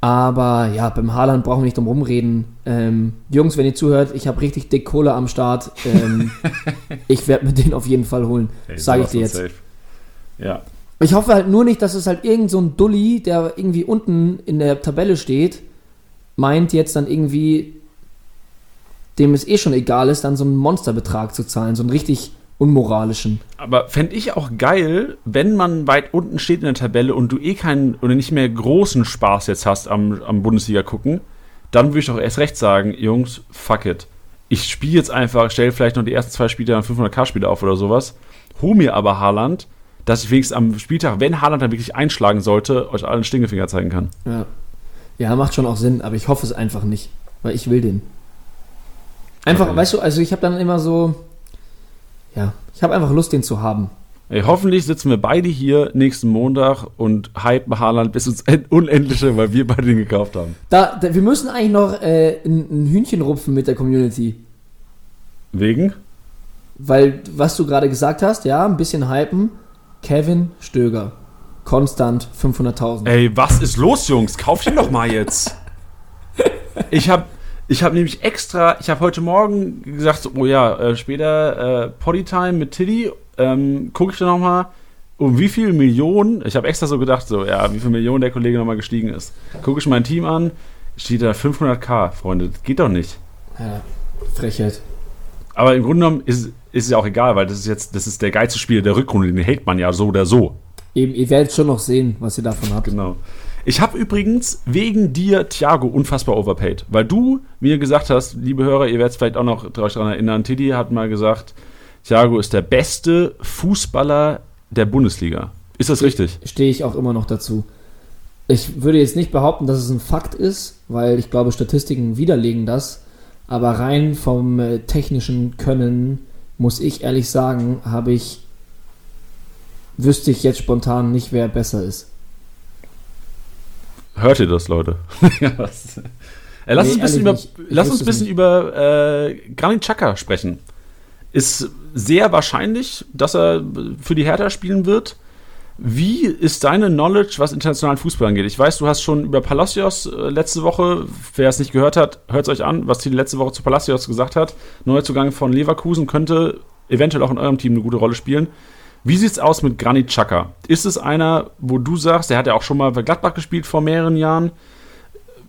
Aber ja, beim Haaland brauchen wir nicht drum rumreden. Ähm, Jungs, wenn ihr zuhört, ich habe richtig dick Kohle am Start. Ähm, (laughs) ich werde mir den auf jeden Fall holen. Hey, Sage ich dir jetzt. Safe. Ja. Ich hoffe halt nur nicht, dass es halt irgend so ein Dulli, der irgendwie unten in der Tabelle steht, meint jetzt dann irgendwie, dem es eh schon egal ist, dann so einen Monsterbetrag zu zahlen. So einen richtig unmoralischen. Aber fände ich auch geil, wenn man weit unten steht in der Tabelle und du eh keinen oder nicht mehr großen Spaß jetzt hast am, am Bundesliga gucken, dann würde ich doch erst recht sagen, Jungs, fuck it. Ich spiele jetzt einfach, stelle vielleicht noch die ersten zwei Spiele dann 500k-Spiele auf oder sowas, hol mir aber Haaland, dass ich wenigstens am Spieltag, wenn Haaland dann wirklich einschlagen sollte, euch allen Stingefinger zeigen kann. Ja. Ja, macht schon auch Sinn, aber ich hoffe es einfach nicht, weil ich will den. Einfach, okay. weißt du, also ich habe dann immer so, ja, Ich habe einfach Lust, den zu haben. Ey, hoffentlich sitzen wir beide hier nächsten Montag und hypen Haaland bis ins Unendliche, weil wir beide den gekauft haben. Da, da wir müssen eigentlich noch äh, ein, ein Hühnchen rupfen mit der Community. Wegen? Weil, was du gerade gesagt hast, ja, ein bisschen hypen. Kevin Stöger. Konstant 500.000. Ey, was ist los, Jungs? Kauf ihn doch mal jetzt. (laughs) Ich habe ich hab nämlich extra, ich habe heute Morgen gesagt, so, oh ja, äh, später äh, Poddytime mit Tiddy, ähm, gucke ich da nochmal, um wie viele Millionen, ich habe extra so gedacht, so, ja, wie viele Millionen der Kollege nochmal gestiegen ist. Gucke ich mein Team an, steht da 500k, Freunde, das geht doch nicht. Ja, Frechheit. Aber im Grunde genommen ist, ist es ja auch egal, weil das ist jetzt, das ist der geilste Spieler der Rückrunde, den hält man ja so oder so. Eben, ihr werdet schon noch sehen, was ihr davon habt. Genau. Ich habe übrigens wegen dir Thiago unfassbar overpaid, weil du mir gesagt hast, liebe Hörer, ihr werdet vielleicht auch noch daran erinnern, Tiddy hat mal gesagt, Thiago ist der beste Fußballer der Bundesliga. Ist das richtig? Stehe ich auch immer noch dazu. Ich würde jetzt nicht behaupten, dass es ein Fakt ist, weil ich glaube, Statistiken widerlegen das. Aber rein vom äh, technischen Können, muss ich ehrlich sagen, habe ich, wüsste ich jetzt spontan nicht, wer besser ist. Hört ihr das, Leute? (laughs) äh, lass Nee, uns ein bisschen über, nicht. Ich lass uns wüsste ein bisschen es über äh, Granit Xhaka sprechen. Ist sehr wahrscheinlich, dass er für die Hertha spielen wird. Wie ist deine Knowledge, was internationalen Fußball angeht? Ich weiß, du hast schon über Palacios äh, letzte Woche, wer es nicht gehört hat, hört es euch an, was die letzte Woche zu Palacios gesagt hat. Neuzugang von Leverkusen könnte eventuell auch in eurem Team eine gute Rolle spielen. Wie sieht's aus mit Granit Xhaka? Ist es einer, wo du sagst, der hat ja auch schon mal bei Gladbach gespielt vor mehreren Jahren?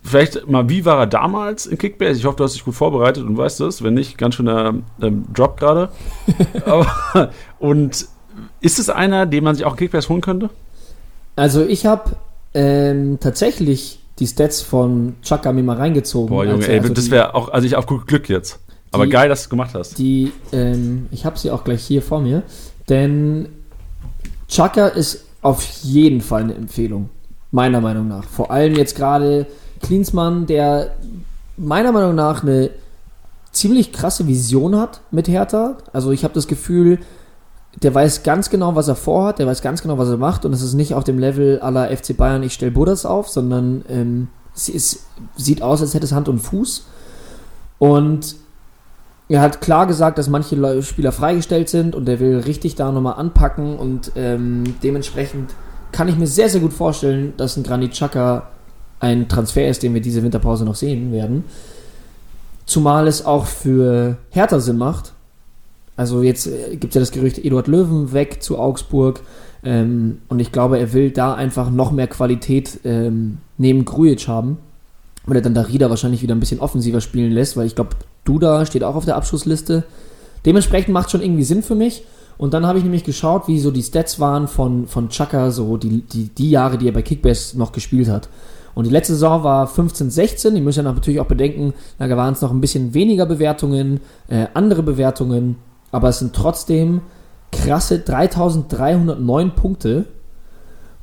Vielleicht mal, wie war er damals in Kickbase? Ich hoffe, du hast dich gut vorbereitet und weißt es. Wenn nicht, ganz schöner ähm, Drop gerade. (laughs) Aber- und ist es einer, den man sich auch in Kickbase holen könnte? Also ich habe ähm, tatsächlich die Stats von Chaka mir mal reingezogen. Boah, Junge, als er- ey, also das wäre auch, also ich auf gut Glück jetzt. Aber Die- geil, dass du es gemacht hast. Die, ähm, ich habe sie auch gleich hier vor mir, denn Chaka ist auf jeden Fall eine Empfehlung, meiner Meinung nach. Vor allem jetzt gerade Klinsmann, der meiner Meinung nach eine ziemlich krasse Vision hat mit Hertha. Also ich habe das Gefühl, der weiß ganz genau, was er vorhat, der weiß ganz genau, was er macht und es ist nicht auf dem Level aller FC Bayern, ich stelle Buddhas auf, sondern ähm, sie ist, sieht aus, als hätte es Hand und Fuß. Und er hat klar gesagt, dass manche Spieler freigestellt sind und er will richtig da nochmal anpacken und ähm, dementsprechend kann ich mir sehr, sehr gut vorstellen, dass ein Granit Xhaka ein Transfer ist, den wir diese Winterpause noch sehen werden. Zumal es auch für Hertha Sinn macht. Also jetzt gibt es ja das Gerücht, Eduard Löwen weg zu Augsburg. Ähm, und ich glaube, er will da einfach noch mehr Qualität ähm, neben Grujic haben. Weil er dann Darida wahrscheinlich wieder ein bisschen offensiver spielen lässt, weil ich glaube, Duda steht auch auf der Abschlussliste. Dementsprechend macht schon irgendwie Sinn für mich. Und dann habe ich nämlich geschaut, wie so die Stats waren von, von Chaka, so die, die, die Jahre, die er bei Kickbase noch gespielt hat. Und die letzte Saison war 15, 16. Die müssen ja natürlich auch bedenken, da waren es noch ein bisschen weniger Bewertungen, äh, andere Bewertungen. Aber es sind trotzdem krasse 3309 Punkte.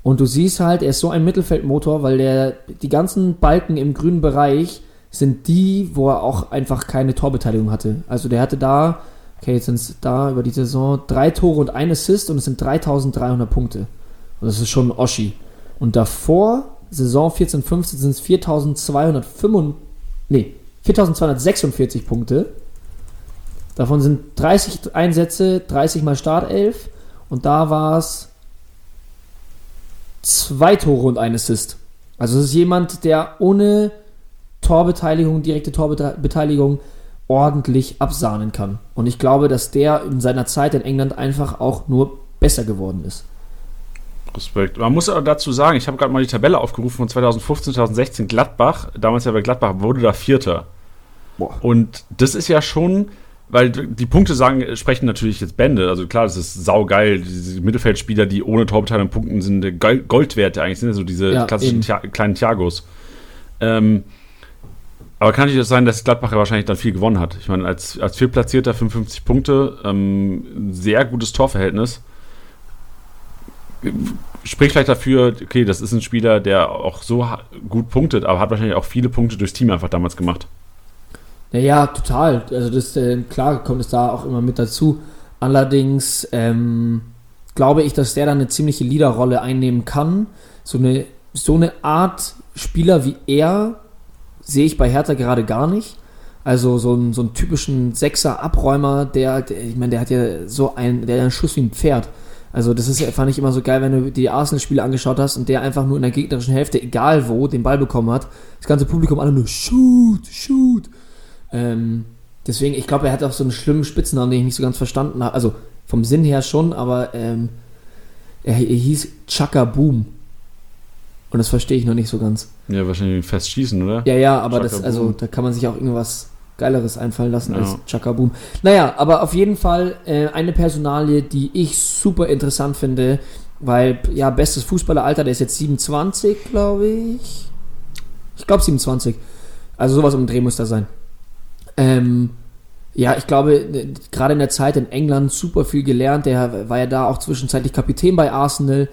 Und du siehst halt, er ist so ein Mittelfeldmotor, weil der, die ganzen Balken im grünen Bereich sind die, wo er auch einfach keine Torbeteiligung hatte. Also der hatte da, okay, jetzt sind es da über die Saison drei Tore und ein Assist und es sind 3300 Punkte. Und das ist schon Oschi. Und davor, Saison 14, 15, sind es 4205, nee, 4246 Punkte. Davon sind 30 Einsätze, 30 mal Startelf und da war es zwei Tore und ein Assist. Also es ist jemand, der ohne Torbeteiligung, direkte Torbeteiligung ordentlich absahnen kann. Und ich glaube, dass der in seiner Zeit in England einfach auch nur besser geworden ist. Respekt. Man muss aber dazu sagen, ich habe gerade mal die Tabelle aufgerufen von 2015, 2016. Gladbach, damals ja bei Gladbach, wurde da Vierter. Boah. Und das ist ja schon, weil die Punkte sagen, sprechen natürlich jetzt Bände. Also klar, das ist saugeil. Diese Mittelfeldspieler, die ohne Torbeteiligung punkten, sind Gol- Gold wert eigentlich. Sind ja so diese Ja, klassischen. Thia kleinen Thiagos. Ähm, aber kann natürlich sein, dass Gladbach ja wahrscheinlich dann viel gewonnen hat. Ich meine, als, als Viertplatzierter 55 Punkte, ähm, sehr gutes Torverhältnis. Spricht vielleicht dafür, okay, das ist ein Spieler, der auch so gut punktet, aber hat wahrscheinlich auch viele Punkte durchs Team einfach damals gemacht. Ja, ja, total. Also das, äh, klar kommt es da auch immer mit dazu. Allerdings ähm, glaube ich, dass der dann eine ziemliche Leaderrolle einnehmen kann. So eine, so eine Art Spieler wie er sehe ich bei Hertha gerade gar nicht. Also so einen, so einen typischen Sechser-Abräumer, der, der, ich meine, der hat ja so einen, der hat einen Schuss wie ein Pferd. Also das ist, fand ich immer so geil, wenn du die Arsenal-Spiele angeschaut hast und der einfach nur in der gegnerischen Hälfte, egal wo, den Ball bekommen hat. Das ganze Publikum alle nur shoot, shoot. Ähm, deswegen, ich glaube, er hat auch so einen schlimmen Spitznamen, den ich nicht so ganz verstanden habe. Also vom Sinn her schon, aber ähm, er, er hieß Chaka Boom. Und das verstehe ich noch nicht so ganz. Ja, wahrscheinlich fest schießen, oder? Ja, ja, aber das, also da kann man sich auch irgendwas Geileres einfallen lassen Ja. als Chaka Boom. Naja, aber auf jeden Fall äh, eine Personalie, die ich super interessant finde, weil, ja, bestes Fußballeralter, der ist jetzt 27, glaube ich. Ich glaube 27. Also sowas um den Dreh muss da sein. Ähm, ja, ich glaube, äh, gerade in der Zeit in England super viel gelernt. Der war ja da auch zwischenzeitlich Kapitän bei Arsenal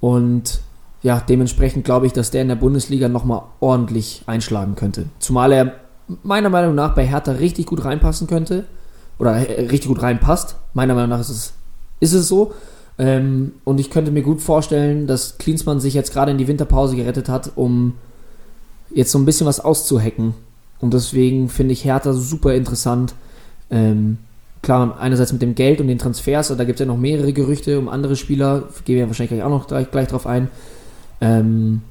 und ja, dementsprechend glaube ich, dass der in der Bundesliga nochmal ordentlich einschlagen könnte. Zumal er meiner Meinung nach bei Hertha richtig gut reinpassen könnte. Oder äh, richtig gut reinpasst. Meiner Meinung nach ist es, ist es so. Ähm, und ich könnte mir gut vorstellen, dass Klinsmann sich jetzt gerade in die Winterpause gerettet hat, um jetzt so ein bisschen was auszuhacken. Und deswegen finde ich Hertha super interessant. Ähm, klar, einerseits mit dem Geld und den Transfers, da gibt es ja noch mehrere Gerüchte um andere Spieler, gehen wir wahrscheinlich gleich auch noch gleich, gleich drauf ein. Ähm,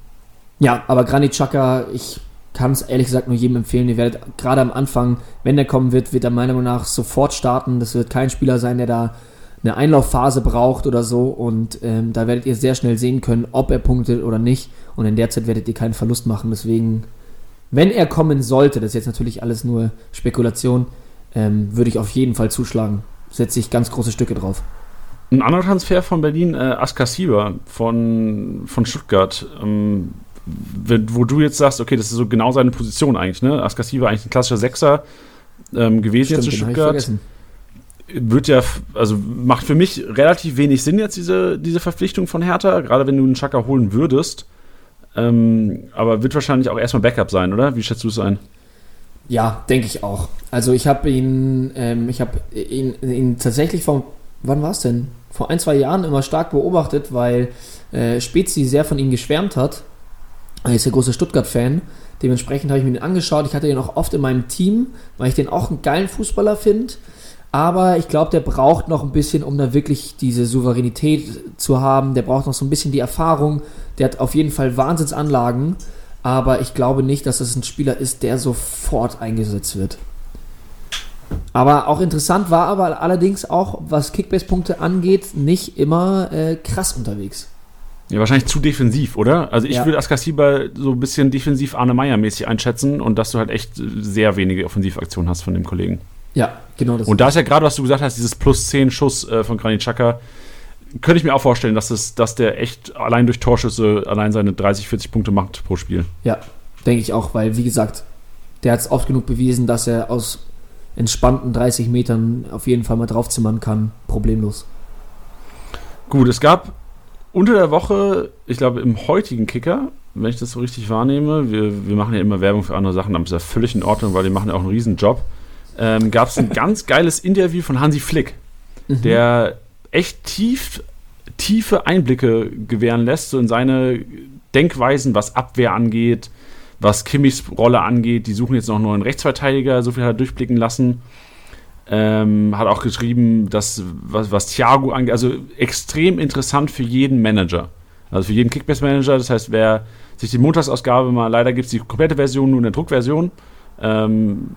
ja, aber Granit Xhaka, ich kann es ehrlich gesagt nur jedem empfehlen. Ihr werdet gerade am Anfang, wenn der kommen wird, wird er meiner Meinung nach sofort starten. Das wird kein Spieler sein, der da eine Einlaufphase braucht oder so. Und ähm, da werdet ihr sehr schnell sehen können, ob er punktet oder nicht. Und in der Zeit werdet ihr keinen Verlust machen. Deswegen, wenn er kommen sollte, das ist jetzt natürlich alles nur Spekulation, ähm, würde ich auf jeden Fall zuschlagen. Setze ich ganz große Stücke drauf. Ein anderer Transfer von Berlin, äh, Askasiba von, von Stuttgart. Ähm, wo du jetzt sagst, okay, das ist so genau seine Position eigentlich, ne? Askasiba eigentlich ein klassischer Sechser ähm, gewesen jetzt in Stuttgart. Wird ja, also macht für mich relativ wenig Sinn jetzt diese, diese Verpflichtung von Hertha, gerade wenn du einen Chaka holen würdest. Ähm, aber wird wahrscheinlich auch erstmal Backup sein, oder? Wie schätzt du es ein? Ja, denke ich auch. Also ich habe ihn, ähm, ich habe ihn, ihn tatsächlich vor, wann war es denn? Vor ein, zwei Jahren immer stark beobachtet, weil äh, Spezi sehr von ihm geschwärmt hat. Er ist ja großer Stuttgart-Fan. Dementsprechend habe ich mir den angeschaut. Ich hatte ihn auch oft in meinem Team, weil ich den auch einen geilen Fußballer finde. Aber ich glaube, der braucht noch ein bisschen, um da wirklich diese Souveränität zu haben. Der braucht noch so ein bisschen die Erfahrung. Der hat auf jeden Fall Wahnsinnsanlagen. Aber ich glaube nicht, dass das ein Spieler ist, der sofort eingesetzt wird. Aber auch interessant war aber allerdings auch, was Kickbase-Punkte angeht, nicht immer äh, krass unterwegs. Ja, wahrscheinlich zu defensiv, oder? Also ich Ja. würde Askasiba so ein bisschen defensiv Arne Meyer-mäßig einschätzen und dass du halt echt sehr wenige Offensivaktionen hast von dem Kollegen. Ja, genau das. Und da ist ja gerade, was du gesagt hast, dieses plus 10 Schuss äh, von Granit Xhaka, könnte ich mir auch vorstellen, dass, es, dass der echt allein durch Torschüsse allein seine 30, 40 Punkte macht pro Spiel. Ja, denke ich auch, weil, wie gesagt, der hat es oft genug bewiesen, dass er aus entspannten 30 Metern auf jeden Fall mal draufzimmern kann. Problemlos. Gut, es gab unter der Woche, ich glaube im heutigen Kicker, wenn ich das so richtig wahrnehme, wir, wir machen ja immer Werbung für andere Sachen, aber ist ja völlig in Ordnung, weil die machen ja auch einen riesen Job, ähm, gab es ein (laughs) ganz geiles Interview von Hansi Flick, Mhm. der echt tief, tiefe Einblicke gewähren lässt, so in seine Denkweisen, was Abwehr angeht, was Kimmichs Rolle angeht. Die suchen jetzt noch einen neuen Rechtsverteidiger, so viel hat er durchblicken lassen. Ähm, hat auch geschrieben, dass was, was Thiago angeht, also extrem interessant für jeden Manager. Also für jeden Kickbase-Manager. Das heißt, wer sich die Montagsausgabe mal, leider gibt es die komplette Version nur in der Druckversion, ähm,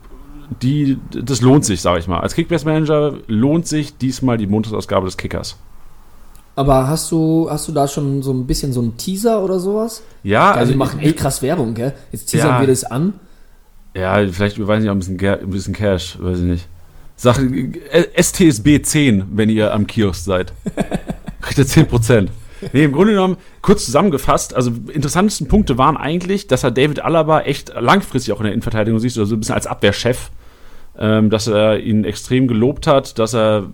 die, das lohnt sich, sage ich mal. Als Kickbase-Manager lohnt sich diesmal die Montagsausgabe des Kickers. Aber hast du, hast du da schon so ein bisschen so einen Teaser oder sowas? Ja, Also, also wir machen echt krass Werbung, gell? Jetzt teasern Ja. wir das an. Ja, vielleicht ich auch ein bisschen, ein bisschen Cash, weiß ich nicht. Sag äh, STSB 10, wenn ihr am Kiosk seid. (laughs) Kriegt ihr 10%. Nee, im Grunde genommen, kurz zusammengefasst, also interessantesten Punkte waren eigentlich, dass er David Alaba echt langfristig auch in der Innenverteidigung siehst, also ein bisschen als Abwehrchef, ähm, dass er ihn extrem gelobt hat, dass er,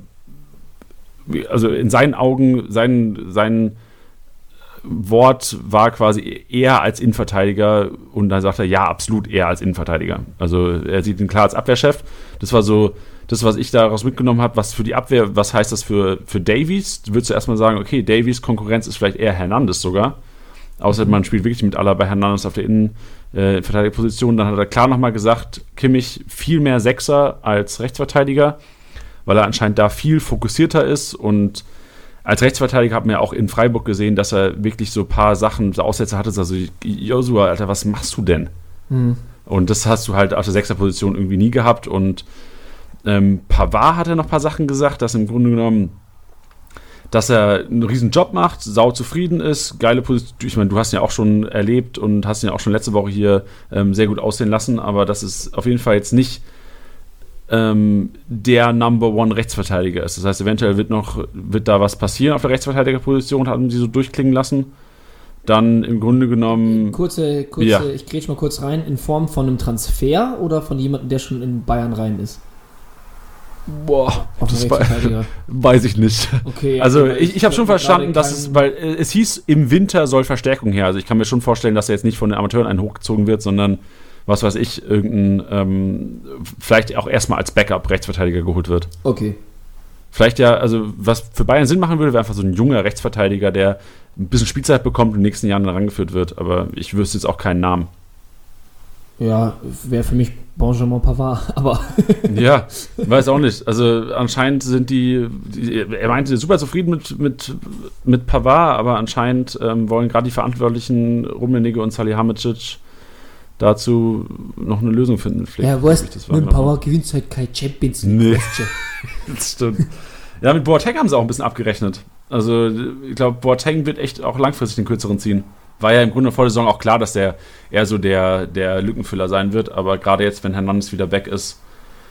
also in seinen Augen, sein, sein Wort war quasi eher als Innenverteidiger und dann sagt er, ja, absolut eher als Innenverteidiger. Also er sieht ihn klar als Abwehrchef. Das war so das, was ich daraus mitgenommen habe, was für die Abwehr, was heißt das für, für Davies? Würdest du erstmal sagen, okay, Davies Konkurrenz ist vielleicht eher Hernandez sogar. Außer man spielt wirklich mit Alaba Hernandez auf der Innenverteidigerposition. Äh, dann hat er klar nochmal gesagt, Kimmich viel mehr Sechser als Rechtsverteidiger, weil er anscheinend da viel fokussierter ist und als Rechtsverteidiger hat man ja auch in Freiburg gesehen, dass er wirklich so ein paar Sachen, so Aussätze hatte, also Josua, Alter, was machst du denn? Mhm. Und das hast du halt auf der Sechserposition irgendwie nie gehabt und ähm, Pavard hat ja noch ein paar Sachen gesagt, dass im Grunde genommen dass er einen riesen Job macht, sau zufrieden ist, geile Position. Ich meine, du hast ihn ja auch schon erlebt und hast ihn ja auch schon letzte Woche hier ähm, sehr gut aussehen lassen, aber das ist auf jeden Fall jetzt nicht ähm, der Number One Rechtsverteidiger ist. Das heißt, eventuell wird noch wird da was passieren auf der Rechtsverteidigerposition, haben sie so durchklingen lassen. Dann im Grunde genommen. Kurze, kurze, ja. ich grätsch mal kurz rein, in Form von einem Transfer oder von jemandem, der schon in Bayern rein ist? Boah, das (laughs) weiß ich nicht. Okay, also ich, ich habe schon verstanden, dass es, weil äh, es hieß, im Winter soll Verstärkung her. Also ich kann mir schon vorstellen, dass er jetzt nicht von den Amateuren einen hochgezogen wird, sondern was weiß ich, irgendein, ähm, vielleicht auch erstmal als Backup Rechtsverteidiger geholt wird. Okay. Vielleicht ja, also was für Bayern Sinn machen würde, wäre einfach so ein junger Rechtsverteidiger, der ein bisschen Spielzeit bekommt und in den nächsten Jahren herangeführt wird. Aber ich wüsste jetzt auch keinen Namen. Ja, wäre für mich Benjamin Pavard, (laughs) aber. ja, weiß auch nicht. Also anscheinend sind die, die er meinte, super zufrieden mit, mit, mit Pavard, aber anscheinend ähm, wollen gerade die Verantwortlichen Rummenigge und Salihamidzic dazu noch eine Lösung finden. Vielleicht ja, weißt, mit Pavard gewinnt halt kein Champions League. Nee. (laughs) das stimmt. Ja, mit Boateng haben sie auch ein bisschen abgerechnet. Also ich glaube, Boateng wird echt auch langfristig den kürzeren ziehen war ja im Grunde vor der Saison auch klar, dass der eher so der, der Lückenfüller sein wird. Aber gerade jetzt, wenn Hernandez wieder weg ist,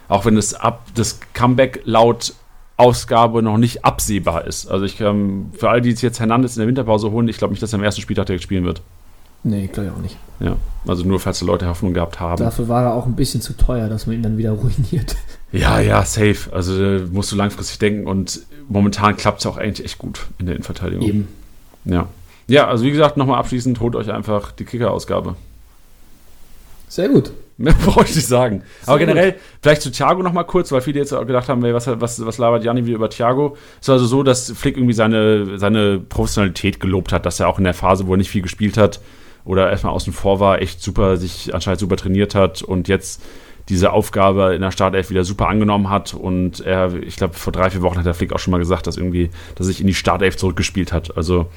auch wenn das, ab, das Comeback laut Ausgabe noch nicht absehbar ist. Also ich ähm, für all die jetzt Hernandez in der Winterpause holen, ich glaube nicht, dass er am ersten Spieltag direkt spielen wird. Nee, glaube ich auch nicht. Ja, also nur falls die Leute Hoffnung gehabt haben. Dafür war er auch ein bisschen zu teuer, dass man ihn dann wieder (laughs) ruiniert. Ja, ja, safe. Also musst du langfristig denken und momentan klappt es auch eigentlich echt gut in der Innenverteidigung. Eben. Ja. Ja, also wie gesagt, nochmal abschließend, holt euch einfach die Kicker-Ausgabe. Sehr gut. Mehr (laughs) brauche ich nicht sagen. Sehr Aber generell, gut. vielleicht zu Thiago nochmal kurz, weil viele jetzt auch gedacht haben, was, was, was labert Janni wieder über Thiago. Es war also so, dass Flick irgendwie seine, seine Professionalität gelobt hat, dass er auch in der Phase, wo er nicht viel gespielt hat oder erstmal außen vor war, echt super, sich anscheinend super trainiert hat und jetzt diese Aufgabe in der Startelf wieder super angenommen hat und er, ich glaube, vor drei, vier Wochen hat der Flick auch schon mal gesagt, dass irgendwie, dass sich in die Startelf zurückgespielt hat. Also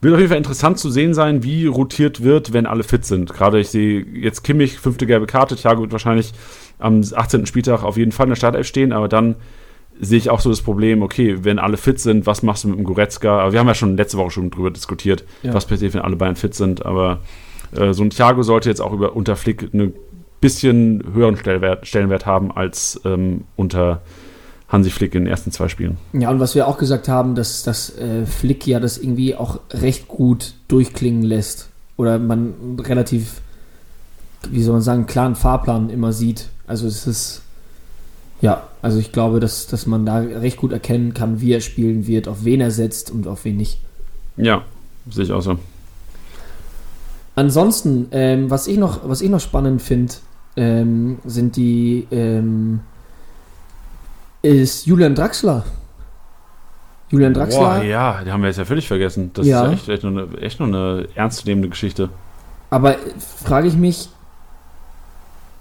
wird auf jeden Fall interessant zu sehen sein, wie rotiert wird, wenn alle fit sind. Gerade ich sehe jetzt Kimmich, fünfte gelbe Karte. Thiago wird wahrscheinlich am 18. Spieltag auf jeden Fall in der Startelf stehen, aber dann sehe ich auch so das Problem, okay, wenn alle fit sind, was machst du mit dem Goretzka? Aber wir haben ja schon letzte Woche schon drüber diskutiert, ja. was passiert, wenn alle Bayern fit sind. Aber äh, so ein Thiago sollte jetzt auch über unter Flick einen bisschen höheren Stellenwert, Stellenwert haben als ähm, unter Hansi Flick in den ersten zwei Spielen. Ja, und was wir auch gesagt haben, dass, dass äh, Flick ja das irgendwie auch recht gut durchklingen lässt. Oder man relativ, wie soll man sagen, klaren Fahrplan immer sieht. Also es ist, ja, also ich glaube, dass, dass man da recht gut erkennen kann, wie er spielen wird, auf wen er setzt und auf wen nicht. Ja, sehe ich auch so. Ansonsten, ähm, was, ich noch, was ich noch spannend finde, ähm, sind die ähm, ist Julian Draxler. Julian Draxler. Boah, ja, die haben wir jetzt ja völlig vergessen. Das ja. ist ja echt, echt, noch eine, echt noch eine ernstzunehmende Geschichte. Aber frage ich mich,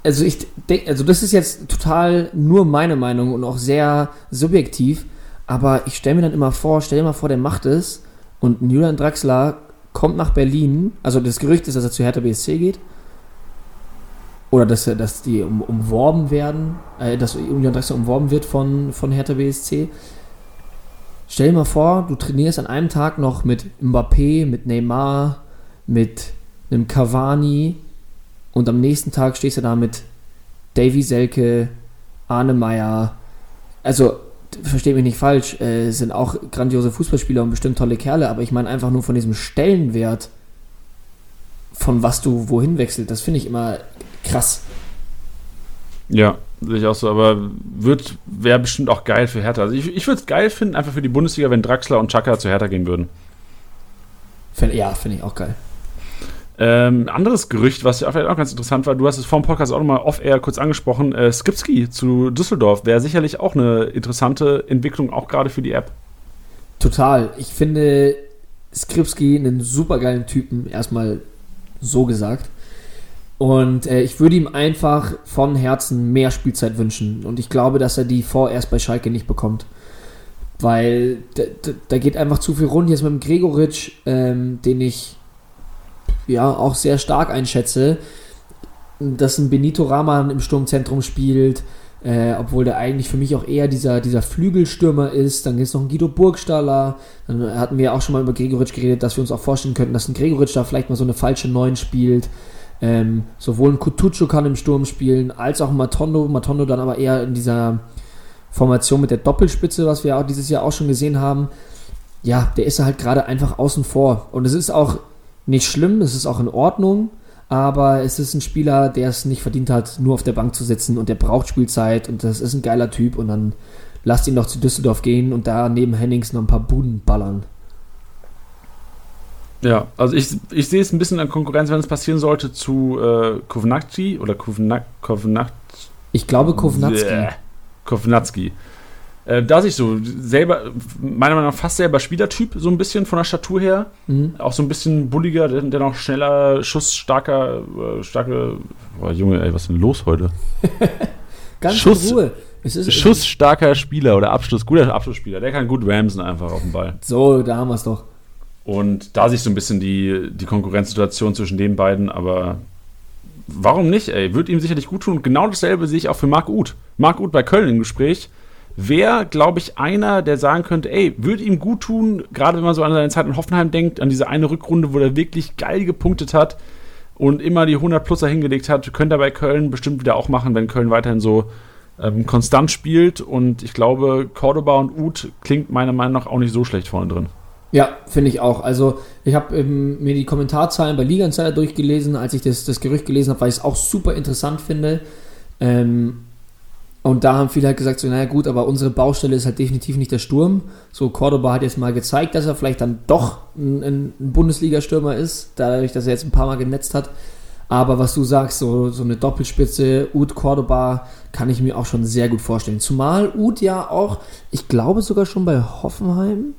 also ich denke, also das ist jetzt total nur meine Meinung und auch sehr subjektiv, aber ich stelle mir dann immer vor, stell dir mal vor, der macht es und Julian Draxler kommt nach Berlin, also das Gerücht ist, dass er zu Hertha BSC geht oder dass, dass die um, umworben werden, äh, dass Union Drexler umworben wird von, von Hertha BSC. Stell dir mal vor, du trainierst an einem Tag noch mit Mbappé, mit Neymar, mit einem Cavani und am nächsten Tag stehst du da mit Davy Selke, Arne Meyer. Also, versteht mich nicht falsch, äh, sind auch grandiose Fußballspieler und bestimmt tolle Kerle, aber ich meine einfach nur von diesem Stellenwert, von was du wohin wechselt, das finde ich immer krass. Ja, sehe ich auch so, aber wird, wäre bestimmt auch geil für Hertha. Also ich, ich würde es geil finden, einfach für die Bundesliga, wenn Draxler und Chaka zu Hertha gehen würden. Find, ja, finde ich auch geil. Ähm, anderes Gerücht, was ja vielleicht auch ganz interessant war, du hast es vor dem Podcast auch nochmal off-air kurz angesprochen, äh, Skripski zu Düsseldorf wäre sicherlich auch eine interessante Entwicklung, auch gerade für die App. Total. Ich finde Skripski einen supergeilen Typen, erstmal so gesagt. Und äh, ich würde ihm einfach von Herzen mehr Spielzeit wünschen. Und ich glaube, dass er die vorerst bei Schalke nicht bekommt. Weil da, da geht einfach zu viel rund. Jetzt mit dem Gregoritsch, ähm, den ich ja auch sehr stark einschätze, dass ein Benito Rahman im Sturmzentrum spielt, äh, obwohl der eigentlich für mich auch eher dieser, dieser Flügelstürmer ist. Dann gibt es noch einen Guido Burgstaller. Dann hatten wir auch schon mal über Gregoritsch geredet, dass wir uns auch vorstellen könnten, dass ein Gregoritsch da vielleicht mal so eine falsche Neun spielt. Ähm, sowohl ein Kutucu kann im Sturm spielen, als auch ein Matondo. Matondo dann aber eher in dieser Formation mit der Doppelspitze, was wir auch dieses Jahr auch schon gesehen haben. Ja, der ist halt gerade einfach außen vor. Und es ist auch nicht schlimm, es ist auch in Ordnung, aber es ist ein Spieler, der es nicht verdient hat, nur auf der Bank zu sitzen und der braucht Spielzeit und das ist ein geiler Typ und dann lasst ihn doch zu Düsseldorf gehen und da neben Hennings noch ein paar Buden ballern. Ja, also ich, ich sehe es ein bisschen an Konkurrenz, wenn es passieren sollte, zu äh, Kovnacki oder Kovnak Ich glaube Kovnatski. Kovnatski. Äh, da sich so selber, meiner Meinung nach fast selber Spielertyp, so ein bisschen von der Statur her. Mhm. Auch so ein bisschen bulliger, dennoch schneller, schussstarker, äh, starke. Boah, Junge, ey, was ist denn los heute? (laughs) Ganz Schuss, Ruhe. Es ist, schussstarker Spieler oder Abschluss, guter Abschlussspieler. Der kann gut ramsen einfach auf dem Ball. So, da haben wir es doch. Und da sich so ein bisschen die, die Konkurrenzsituation zwischen den beiden, aber warum nicht, ey? Wird ihm sicherlich gut tun. Genau dasselbe sehe ich auch für Marc Uth. Marc Uth bei Köln im Gespräch wäre, glaube ich, einer, der sagen könnte, ey, würde ihm gut tun, gerade wenn man so an seine Zeit in Hoffenheim denkt, an diese eine Rückrunde, wo er wirklich geil gepunktet hat und immer die 100-Pluser hingelegt hat, könnte er bei Köln bestimmt wieder auch machen, wenn Köln weiterhin so ähm, konstant spielt und ich glaube, Cordoba und Uth klingt meiner Meinung nach auch nicht so schlecht vorne drin. Ja, finde ich auch. Also ich habe ähm, mir die Kommentarzahlen bei Liga Insider durchgelesen, als ich das, das Gerücht gelesen habe, weil ich es auch super interessant finde. Ähm, und da haben viele halt gesagt, so, naja gut, aber unsere Baustelle ist halt definitiv nicht der Sturm. So, Cordoba hat jetzt mal gezeigt, dass er vielleicht dann doch ein, ein Bundesliga-Stürmer ist, dadurch, dass er jetzt ein paar Mal genetzt hat. Aber was du sagst, so, so eine Doppelspitze, Ud Cordoba, kann ich mir auch schon sehr gut vorstellen. Zumal Ud ja auch, ich glaube sogar schon bei Hoffenheim,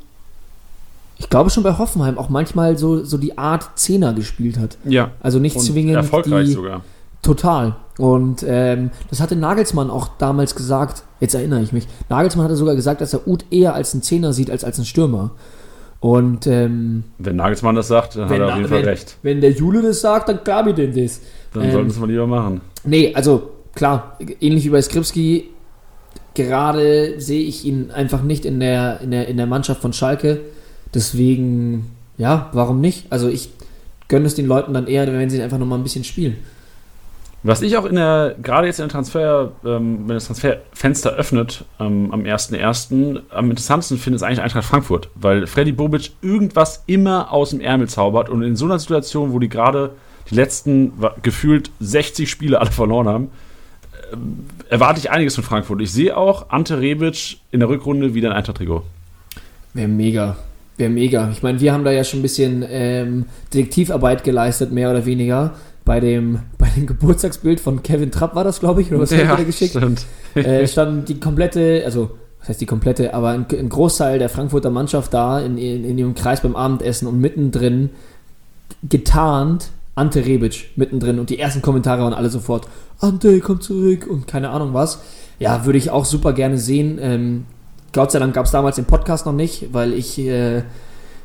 ich glaube schon bei Hoffenheim auch manchmal so, so die Art Zehner gespielt hat. Ja. Also nicht Und zwingend. Erfolgreich die, sogar. Total. Und ähm, das hatte Nagelsmann auch damals gesagt, jetzt erinnere ich mich. Nagelsmann hatte sogar gesagt, dass er Uth eher als einen Zehner sieht als als einen Stürmer. Und ähm, wenn Nagelsmann das sagt, dann hat er auf jeden Fall recht. Wenn der Jule das sagt, dann glaube ich dem das. Dann ähm, sollten es mal lieber machen. Nee, also klar, ähnlich wie bei Skripski, gerade sehe ich ihn einfach nicht in der, in der, in der Mannschaft von Schalke. Deswegen, ja, warum nicht? Also ich gönne es den Leuten dann eher, wenn sie einfach nochmal ein bisschen spielen. Was ich auch in der, gerade jetzt in der Transfer, ähm, wenn das Transferfenster öffnet ähm, am 1.1., am interessantesten finde, ist eigentlich Eintracht Frankfurt, weil Freddy Bobic irgendwas immer aus dem Ärmel zaubert und in so einer Situation, wo die gerade die letzten gefühlt 60 Spiele alle verloren haben, äh, erwarte ich einiges von Frankfurt. Ich sehe auch Ante Rebic in der Rückrunde wieder ein Eintracht-Trikot. Wäre mega. Wäre mega. Ich meine, wir haben da ja schon ein bisschen ähm, Detektivarbeit geleistet, mehr oder weniger bei dem, bei dem Geburtstagsbild von Kevin Trapp war das, glaube ich, oder was ja, hat er geschickt? Stimmt. äh, stand die komplette, also was heißt die komplette, aber ein, ein Großteil der Frankfurter Mannschaft da in, in, in ihrem Kreis beim Abendessen und mittendrin getarnt Ante Rebic mittendrin und die ersten Kommentare waren alle sofort, Ante, komm zurück und keine Ahnung was. Ja, würde ich auch super gerne sehen. Ähm, Gott sei Dank gab es damals den Podcast noch nicht, weil ich äh,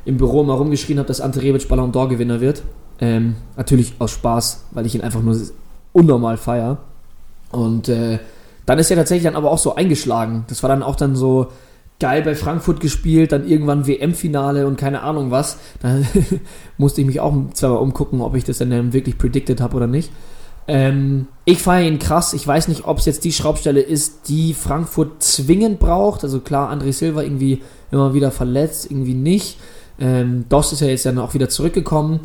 im Büro mal rumgeschrien habe, dass Ante Rebic Ballon d'Or Gewinner wird. Ähm, natürlich aus Spaß, weil ich ihn einfach nur unnormal feier. Und äh, dann ist er tatsächlich dann aber auch so eingeschlagen. Das war dann auch dann so geil bei Frankfurt gespielt, dann irgendwann WM-Finale und keine Ahnung was. Da (laughs) musste ich mich auch zweimal umgucken, ob ich das dann wirklich predicted habe oder nicht. Ähm, ich feiere ihn krass. Ich weiß nicht, ob es jetzt die Schraubstelle ist, die Frankfurt zwingend braucht. Also klar, André Silva irgendwie immer wieder verletzt, irgendwie nicht. Ähm, Dost ist ja jetzt dann auch wieder zurückgekommen.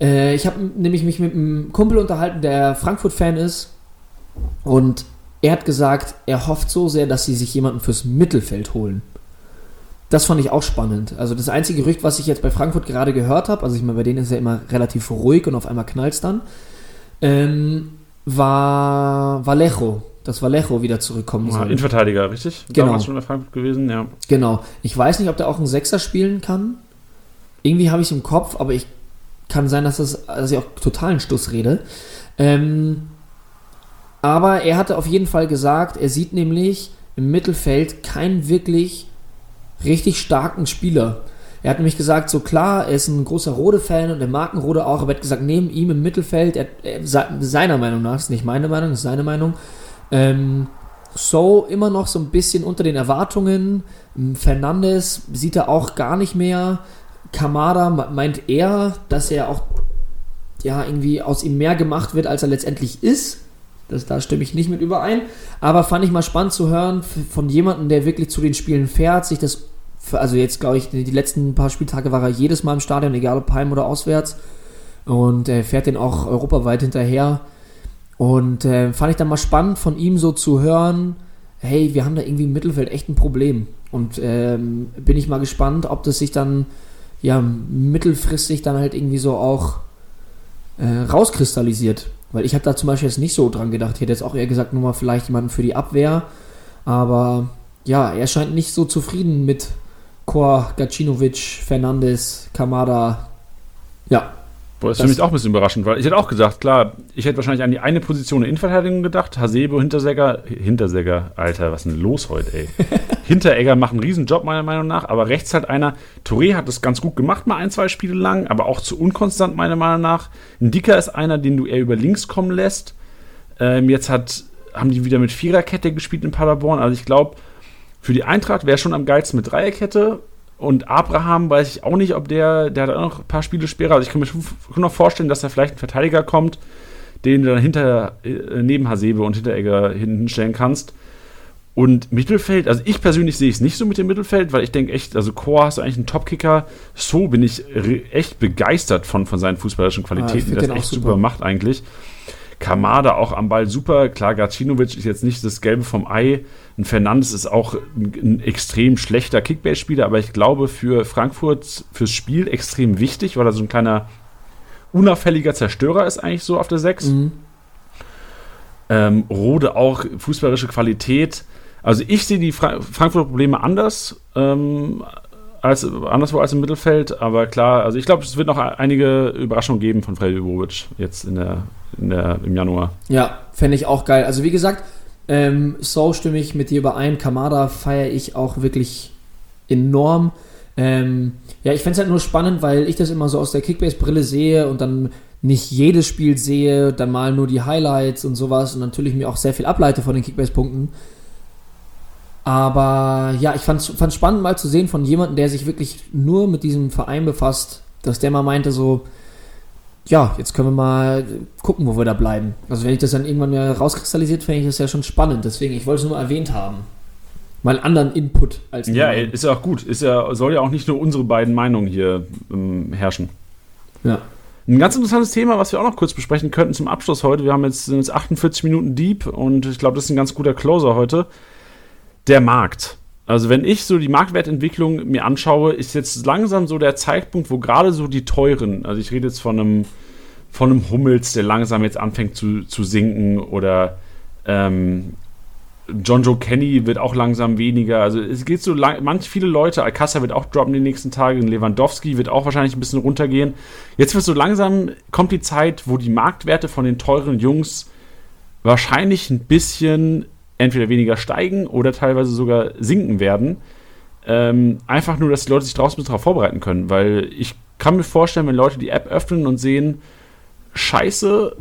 Äh, ich habe nämlich mich mit einem Kumpel unterhalten, der Frankfurt-Fan ist. Und er hat gesagt, er hofft so sehr, dass sie sich jemanden fürs Mittelfeld holen. das fand ich auch spannend. Also das einzige Gerücht, was ich jetzt bei Frankfurt gerade gehört habe, also ich meine, bei denen ist ja immer relativ ruhig und auf einmal knallt es dann, ähm, war Vallejo, dass Vallejo wieder zurückkommen soll. Innenverteidiger, richtig? Genau. Damals schon bei Frankfurt gewesen, ja. Genau. Ich weiß nicht, ob der auch einen Sechser spielen kann. Irgendwie habe ich es im Kopf, aber ich kann sein, dass, das, dass ich auch totalen Stuss rede. Ähm, aber er hatte auf jeden Fall gesagt, er sieht nämlich im Mittelfeld keinen wirklich richtig starken Spieler. Er hat nämlich gesagt, so klar, er ist ein großer Rode-Fan und er mag einen Rode auch, aber er hat gesagt, neben ihm im Mittelfeld, er, er, seiner Meinung nach, ist nicht meine Meinung, ist seine Meinung, ähm, so immer noch so ein bisschen unter den Erwartungen. Fernandes sieht er auch gar nicht mehr. Kamada meint er, dass er auch ja irgendwie aus ihm mehr gemacht wird, als er letztendlich ist. Das, da stimme ich nicht mit überein. Aber fand ich mal spannend zu hören von jemandem, der wirklich zu den Spielen fährt, sich das, also jetzt glaube ich, die letzten paar Spieltage war er jedes Mal im Stadion, egal ob heim oder auswärts. Und er fährt den auch europaweit hinterher. Und äh, fand ich dann mal spannend von ihm so zu hören, hey, wir haben da irgendwie im Mittelfeld echt ein Problem. Und ähm, bin ich mal gespannt, ob das sich dann ja mittelfristig dann halt irgendwie so auch äh, rauskristallisiert. Weil ich habe da zum Beispiel jetzt nicht so dran gedacht. Ich hätte jetzt auch eher gesagt, nur mal vielleicht jemanden für die Abwehr. Aber ja, er scheint nicht so zufrieden mit Kor, Gacinovic, Fernandes, Kamada. Ja. Boah, das, ist für mich auch ein bisschen überraschend, weil ich hätte auch gesagt, klar, ich hätte wahrscheinlich an die eine Position in Innenverteidigung gedacht. Hasebe, Hintersäger, Hintersäger, Alter, was ist denn los heute, ey? (laughs) Hinteregger macht einen Riesenjob, meiner Meinung nach, aber rechts halt einer. Touré hat das ganz gut gemacht, mal ein, zwei Spiele lang, aber auch zu unkonstant, meiner Meinung nach. Ein Dicker ist einer, den du eher über links kommen lässt. Ähm, jetzt hat, haben die wieder mit Viererkette gespielt in Paderborn. Also ich glaube, für die Eintracht wäre schon am geilsten mit Dreierkette. Und Abraham weiß ich auch nicht, ob der, der hat auch noch ein paar Spiele später. Also ich kann mir schon noch vorstellen, dass da vielleicht ein Verteidiger kommt, den du dann hinter, äh, neben Hasebe und Hinteregger hinten stellen kannst. Und Mittelfeld, also ich persönlich sehe es nicht so mit dem Mittelfeld, weil ich denke echt, also Chor hast du eigentlich einen Topkicker. So bin ich echt begeistert von, von seinen fußballerischen Qualitäten, ah, der das echt super. super macht eigentlich. Kamada auch am Ball super. Klar, Gacinovic ist jetzt nicht das Gelbe vom Ei. Ein Fernandes ist auch ein, ein extrem schlechter Kickbase-Spieler, aber ich glaube für Frankfurt fürs Spiel extrem wichtig, weil er so ein kleiner unauffälliger Zerstörer ist eigentlich so auf der 6. Mhm. Ähm, Rode auch fußballerische Qualität. Also ich sehe die Fra Frankfurter Probleme anders, ähm, als, anderswo als im Mittelfeld, aber klar, also ich glaube, es wird noch einige Überraschungen geben von Freddy Bobic jetzt in der, der, im Januar. Ja, fände ich auch geil. Also wie gesagt, ähm, So stimme ich mit dir überein. Kamada feiere ich auch wirklich enorm. Ähm, ja, ich fände es halt nur spannend, weil ich das immer so aus der Kickbase-Brille sehe und dann nicht jedes Spiel sehe, dann mal nur die Highlights und sowas und natürlich mir auch sehr viel ableite von den Kickbase-Punkten. Aber ja, ich fand es spannend mal zu sehen von jemandem, der sich wirklich nur mit diesem Verein befasst, dass der mal meinte so, ja, jetzt können wir mal gucken, wo wir da bleiben. Also wenn ich das dann irgendwann mal rauskristallisiert, fände ich das ja schon spannend. Deswegen, ich wollte es nur erwähnt haben. Mal anderen Input als Ja, ey, ist ja auch gut. Ist ja, soll ja auch nicht nur unsere beiden Meinungen hier ähm, herrschen. Ja. Ein ganz interessantes Thema, was wir auch noch kurz besprechen könnten zum Abschluss heute. Wir haben jetzt, sind jetzt 48 Minuten deep und ich glaube, das ist ein ganz guter Closer heute der Markt. Also wenn ich so die Marktwertentwicklung mir anschaue, ist jetzt langsam so der Zeitpunkt, wo gerade so die teuren, also ich rede jetzt von einem, von einem Hummels, der langsam jetzt anfängt zu, zu sinken oder ähm, John Joe Kenny wird auch langsam weniger. Also es geht so lang, manch viele Leute, Alcassa wird auch droppen die nächsten Tage, Lewandowski wird auch wahrscheinlich ein bisschen runtergehen. Jetzt wird so langsam, kommt die Zeit, wo die Marktwerte von den teuren Jungs wahrscheinlich ein bisschen entweder weniger steigen oder teilweise sogar sinken werden. Ähm, einfach nur, dass die Leute sich draußen darauf vorbereiten können, weil ich kann mir vorstellen, wenn Leute die App öffnen und sehen, Scheiße,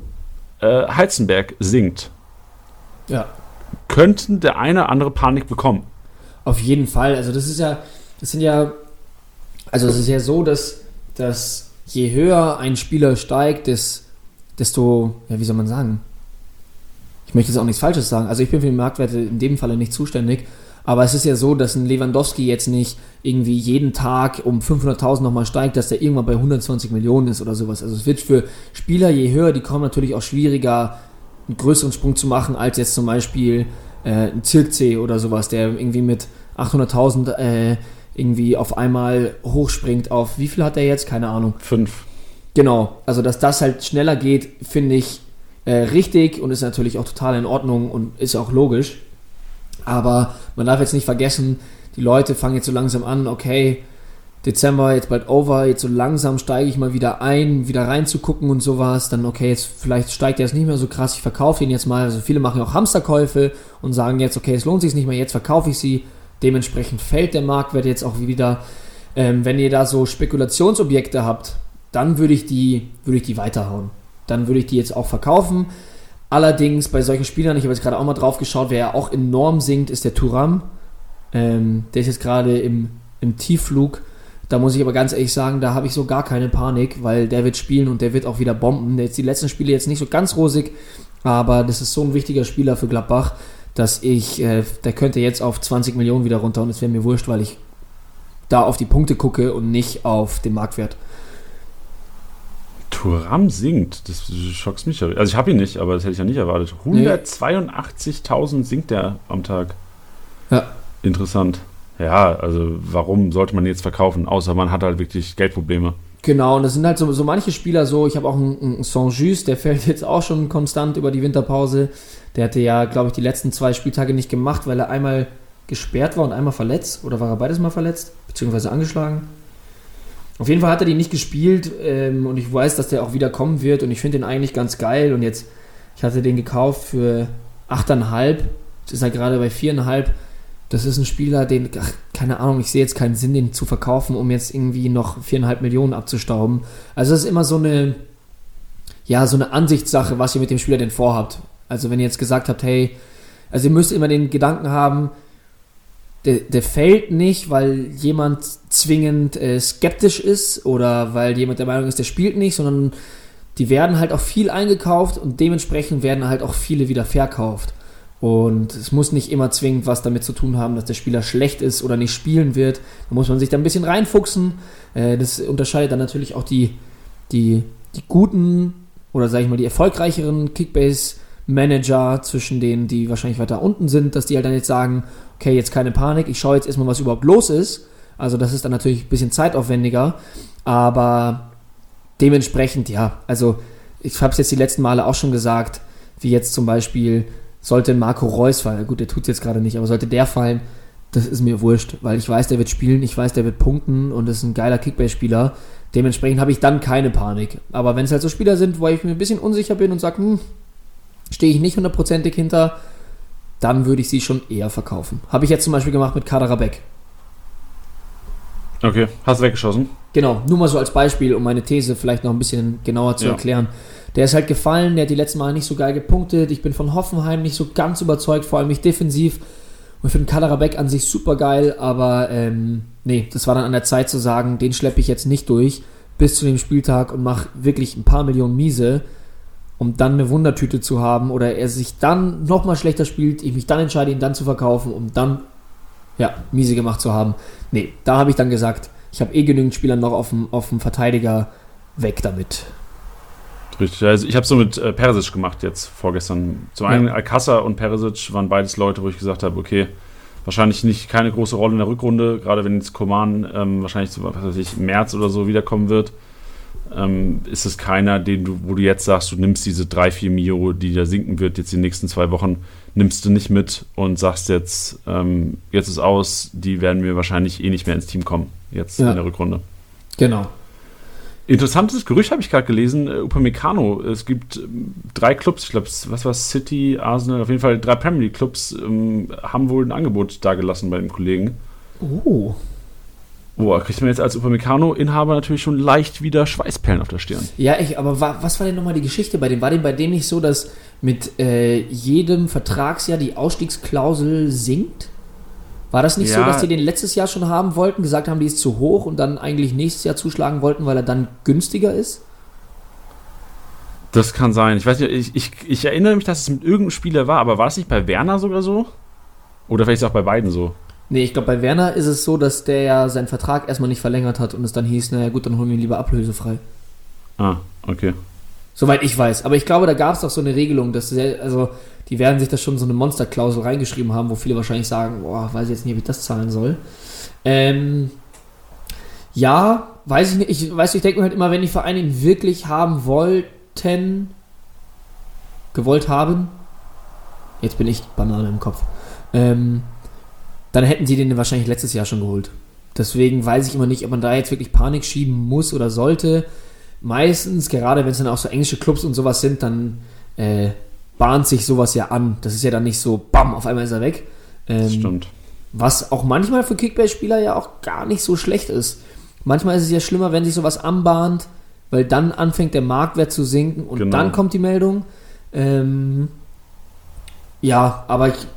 äh, Heizenberg sinkt. Ja. Könnten der eine oder andere Panik bekommen. Auf jeden Fall. Also das ist ja, das sind ja, also es ist ja so, dass, dass je höher ein Spieler steigt, desto, ja, wie soll man sagen, ich möchte jetzt auch nichts Falsches sagen. Also ich bin für die Marktwerte in dem Falle nicht zuständig. Aber es ist ja so, dass ein Lewandowski jetzt nicht irgendwie jeden Tag um 500.000 nochmal steigt, dass der irgendwann bei 120 Millionen ist oder sowas. Also es wird für Spieler, je höher die kommen, natürlich auch schwieriger, einen größeren Sprung zu machen, als jetzt zum Beispiel äh, ein Zirkzee oder sowas, der irgendwie mit 800.000 äh, irgendwie auf einmal hochspringt auf, wie viel hat er jetzt? Keine Ahnung. Fünf. Genau, also dass das halt schneller geht, finde ich äh, richtig und ist natürlich auch total in Ordnung und ist auch logisch. Aber man darf jetzt nicht vergessen, die Leute fangen jetzt so langsam an, okay, Dezember jetzt bald over, jetzt so langsam steige ich mal wieder ein, wieder reinzugucken und sowas, dann okay, jetzt vielleicht steigt er jetzt nicht mehr so krass, ich verkaufe ihn jetzt mal. Also viele machen auch Hamsterkäufe und sagen jetzt, okay, es lohnt sich nicht mehr, jetzt verkaufe ich sie. Dementsprechend fällt der Marktwert jetzt auch wieder. Ähm, wenn ihr da so Spekulationsobjekte habt, dann würde ich die, würde ich die weiterhauen. Dann würde ich die jetzt auch verkaufen. Allerdings bei solchen Spielern, ich habe jetzt gerade auch mal drauf geschaut, wer ja auch enorm sinkt, ist der Turam. Ähm, der ist jetzt gerade im, im Tiefflug. Da muss ich aber ganz ehrlich sagen, da habe ich so gar keine Panik, weil der wird spielen und der wird auch wieder bomben. Jetzt die letzten Spiele jetzt nicht so ganz rosig, aber das ist so ein wichtiger Spieler für Gladbach, dass ich, äh, der könnte jetzt auf 20 Millionen wieder runter und es wäre mir wurscht, weil ich da auf die Punkte gucke und nicht auf den Marktwert. Turam sinkt, das schockt mich. Also ich habe ihn nicht, aber das hätte ich ja nicht erwartet. 182.000 sinkt der am Tag. Ja. Interessant. Ja, also warum sollte man jetzt verkaufen? Außer man hat halt wirklich Geldprobleme. Genau, und das sind halt so, so manche Spieler so. Ich habe auch einen, einen Saint-Just, der (laughs) fällt jetzt auch schon konstant über die Winterpause. Der hatte ja, glaube ich, die letzten zwei Spieltage nicht gemacht, weil er einmal gesperrt war und einmal verletzt. Oder war er beides mal verletzt? Beziehungsweise angeschlagen? Auf jeden Fall hat er die nicht gespielt ähm, und ich weiß, dass der auch wieder kommen wird und ich finde den eigentlich ganz geil. Und jetzt, ich hatte den gekauft für 8,5. Jetzt ist er gerade bei 4,5 das ist ein Spieler, den, ach, keine Ahnung, ich sehe jetzt keinen Sinn, den zu verkaufen, um jetzt irgendwie noch viereinhalb Millionen abzustauben. Also es ist immer so eine, ja, so eine Ansichtssache, was ihr mit dem Spieler denn vorhabt. Also wenn ihr jetzt gesagt habt, hey, also ihr müsst immer den Gedanken haben, der, der fällt nicht, weil jemand zwingend äh, skeptisch ist oder weil jemand der Meinung ist, der spielt nicht, sondern die werden halt auch viel eingekauft und dementsprechend werden halt auch viele wieder verkauft. Und es muss nicht immer zwingend was damit zu tun haben, dass der Spieler schlecht ist oder nicht spielen wird. Da muss man sich da ein bisschen reinfuchsen. Äh, das unterscheidet dann natürlich auch die, die, die guten oder sage ich mal die erfolgreicheren Kickbase-Manager zwischen denen, die wahrscheinlich weiter unten sind, dass die halt dann jetzt sagen, okay, jetzt keine Panik, ich schaue jetzt erstmal, was überhaupt los ist. Also das ist dann natürlich ein bisschen zeitaufwendiger, aber dementsprechend, ja, also ich habe es jetzt die letzten Male auch schon gesagt, wie jetzt zum Beispiel sollte Marco Reus fallen, gut, der tut es jetzt gerade nicht, aber sollte der fallen, das ist mir wurscht, weil ich weiß, der wird spielen, ich weiß, der wird punkten und ist ein geiler Kickbase-Spieler. Dementsprechend habe ich dann keine Panik. Aber wenn es halt so Spieler sind, wo ich mir ein bisschen unsicher bin und sage, hm, stehe ich nicht hundertprozentig hinter, dann würde ich sie schon eher verkaufen. Habe ich jetzt zum Beispiel gemacht mit Kaderabek. Okay, hast du weggeschossen? Genau, nur mal so als Beispiel, um meine These vielleicht noch ein bisschen genauer zu ja. erklären. Der ist halt gefallen, der hat die letzten Mal nicht so geil gepunktet. Ich bin von Hoffenheim nicht so ganz überzeugt, vor allem nicht defensiv. Und ich finde Kaderabek an sich super geil, aber ähm, nee, das war dann an der Zeit zu sagen, den schleppe ich jetzt nicht durch bis zu dem Spieltag und mache wirklich ein paar Millionen Miese, um dann eine Wundertüte zu haben oder er sich dann nochmal schlechter spielt, ich mich dann entscheide, ihn dann zu verkaufen, um dann ja, miese gemacht zu haben. Nee, da habe ich dann gesagt, ich habe eh genügend Spieler noch auf dem, auf dem Verteidiger, weg damit. Richtig, also ich habe so mit äh, Perisic gemacht jetzt vorgestern. Zum einen ja. Alcázar und Perisic waren beides Leute, wo ich gesagt habe, okay, wahrscheinlich nicht keine große Rolle in der Rückrunde, gerade wenn jetzt Koman ähm, wahrscheinlich so, was weiß ich, März oder so wiederkommen wird, ähm, ist es keiner, den du, wo du jetzt sagst, du nimmst diese 3, 4 Mio, die da sinken wird, jetzt die nächsten zwei Wochen, nimmst du nicht mit und sagst jetzt, ähm, jetzt ist aus, die werden mir wahrscheinlich eh nicht mehr ins Team kommen, jetzt ja. in der Rückrunde. Genau. Interessantes Gerücht habe ich gerade gelesen, äh, Upamecano. Es gibt ähm, drei Clubs, ich glaube, was war City, Arsenal, auf jeden Fall drei Premier League Clubs ähm, haben wohl ein Angebot dagelassen bei dem Kollegen. Oh. Boah, kriegt man jetzt als Upamecano-Inhaber natürlich schon leicht wieder Schweißperlen auf der Stirn. Ja, ich, aber wa, was war denn nochmal die Geschichte bei dem? War denn bei dem nicht so, dass mit äh, jedem Vertragsjahr die Ausstiegsklausel sinkt? War das nicht ja. so, dass die den letztes Jahr schon haben wollten, gesagt haben, die ist zu hoch und dann eigentlich nächstes Jahr zuschlagen wollten, weil er dann günstiger ist? Das kann sein. Ich weiß nicht, ich, ich, ich erinnere mich, dass es mit irgendeinem Spieler war, aber war es nicht bei Werner sogar so? Oder vielleicht auch bei beiden so? Nee, ich glaube, bei Werner ist es so, dass der ja seinen Vertrag erstmal nicht verlängert hat und es dann hieß, naja gut, dann holen wir ihn lieber ablösefrei. Ah, okay. Soweit ich weiß. Aber ich glaube, da gab es doch so eine Regelung, dass sehr, also die werden sich da schon so eine Monsterklausel reingeschrieben haben, wo viele wahrscheinlich sagen, boah, weiß ich jetzt nicht, wie ich das zahlen soll. Ähm, ja, weiß ich nicht. Ich weiß, ich denke mir halt immer, wenn die Vereine ihn wirklich haben wollten, gewollt haben, jetzt bin ich Banane im Kopf, ähm, dann hätten sie den wahrscheinlich letztes Jahr schon geholt. Deswegen weiß ich immer nicht, ob man da jetzt wirklich Panik schieben muss oder sollte. Meistens, gerade wenn es dann auch so englische Clubs und sowas sind, dann äh, bahnt sich sowas ja an. Das ist ja dann nicht so, bam, auf einmal ist er weg. Ähm, Stimmt. Was auch manchmal für Kickbase-Spieler ja auch gar nicht so schlecht ist. Manchmal ist es ja schlimmer, wenn sich sowas anbahnt, weil dann anfängt der Marktwert zu sinken und genau. dann kommt die Meldung. Ähm, ja, aber ich, ich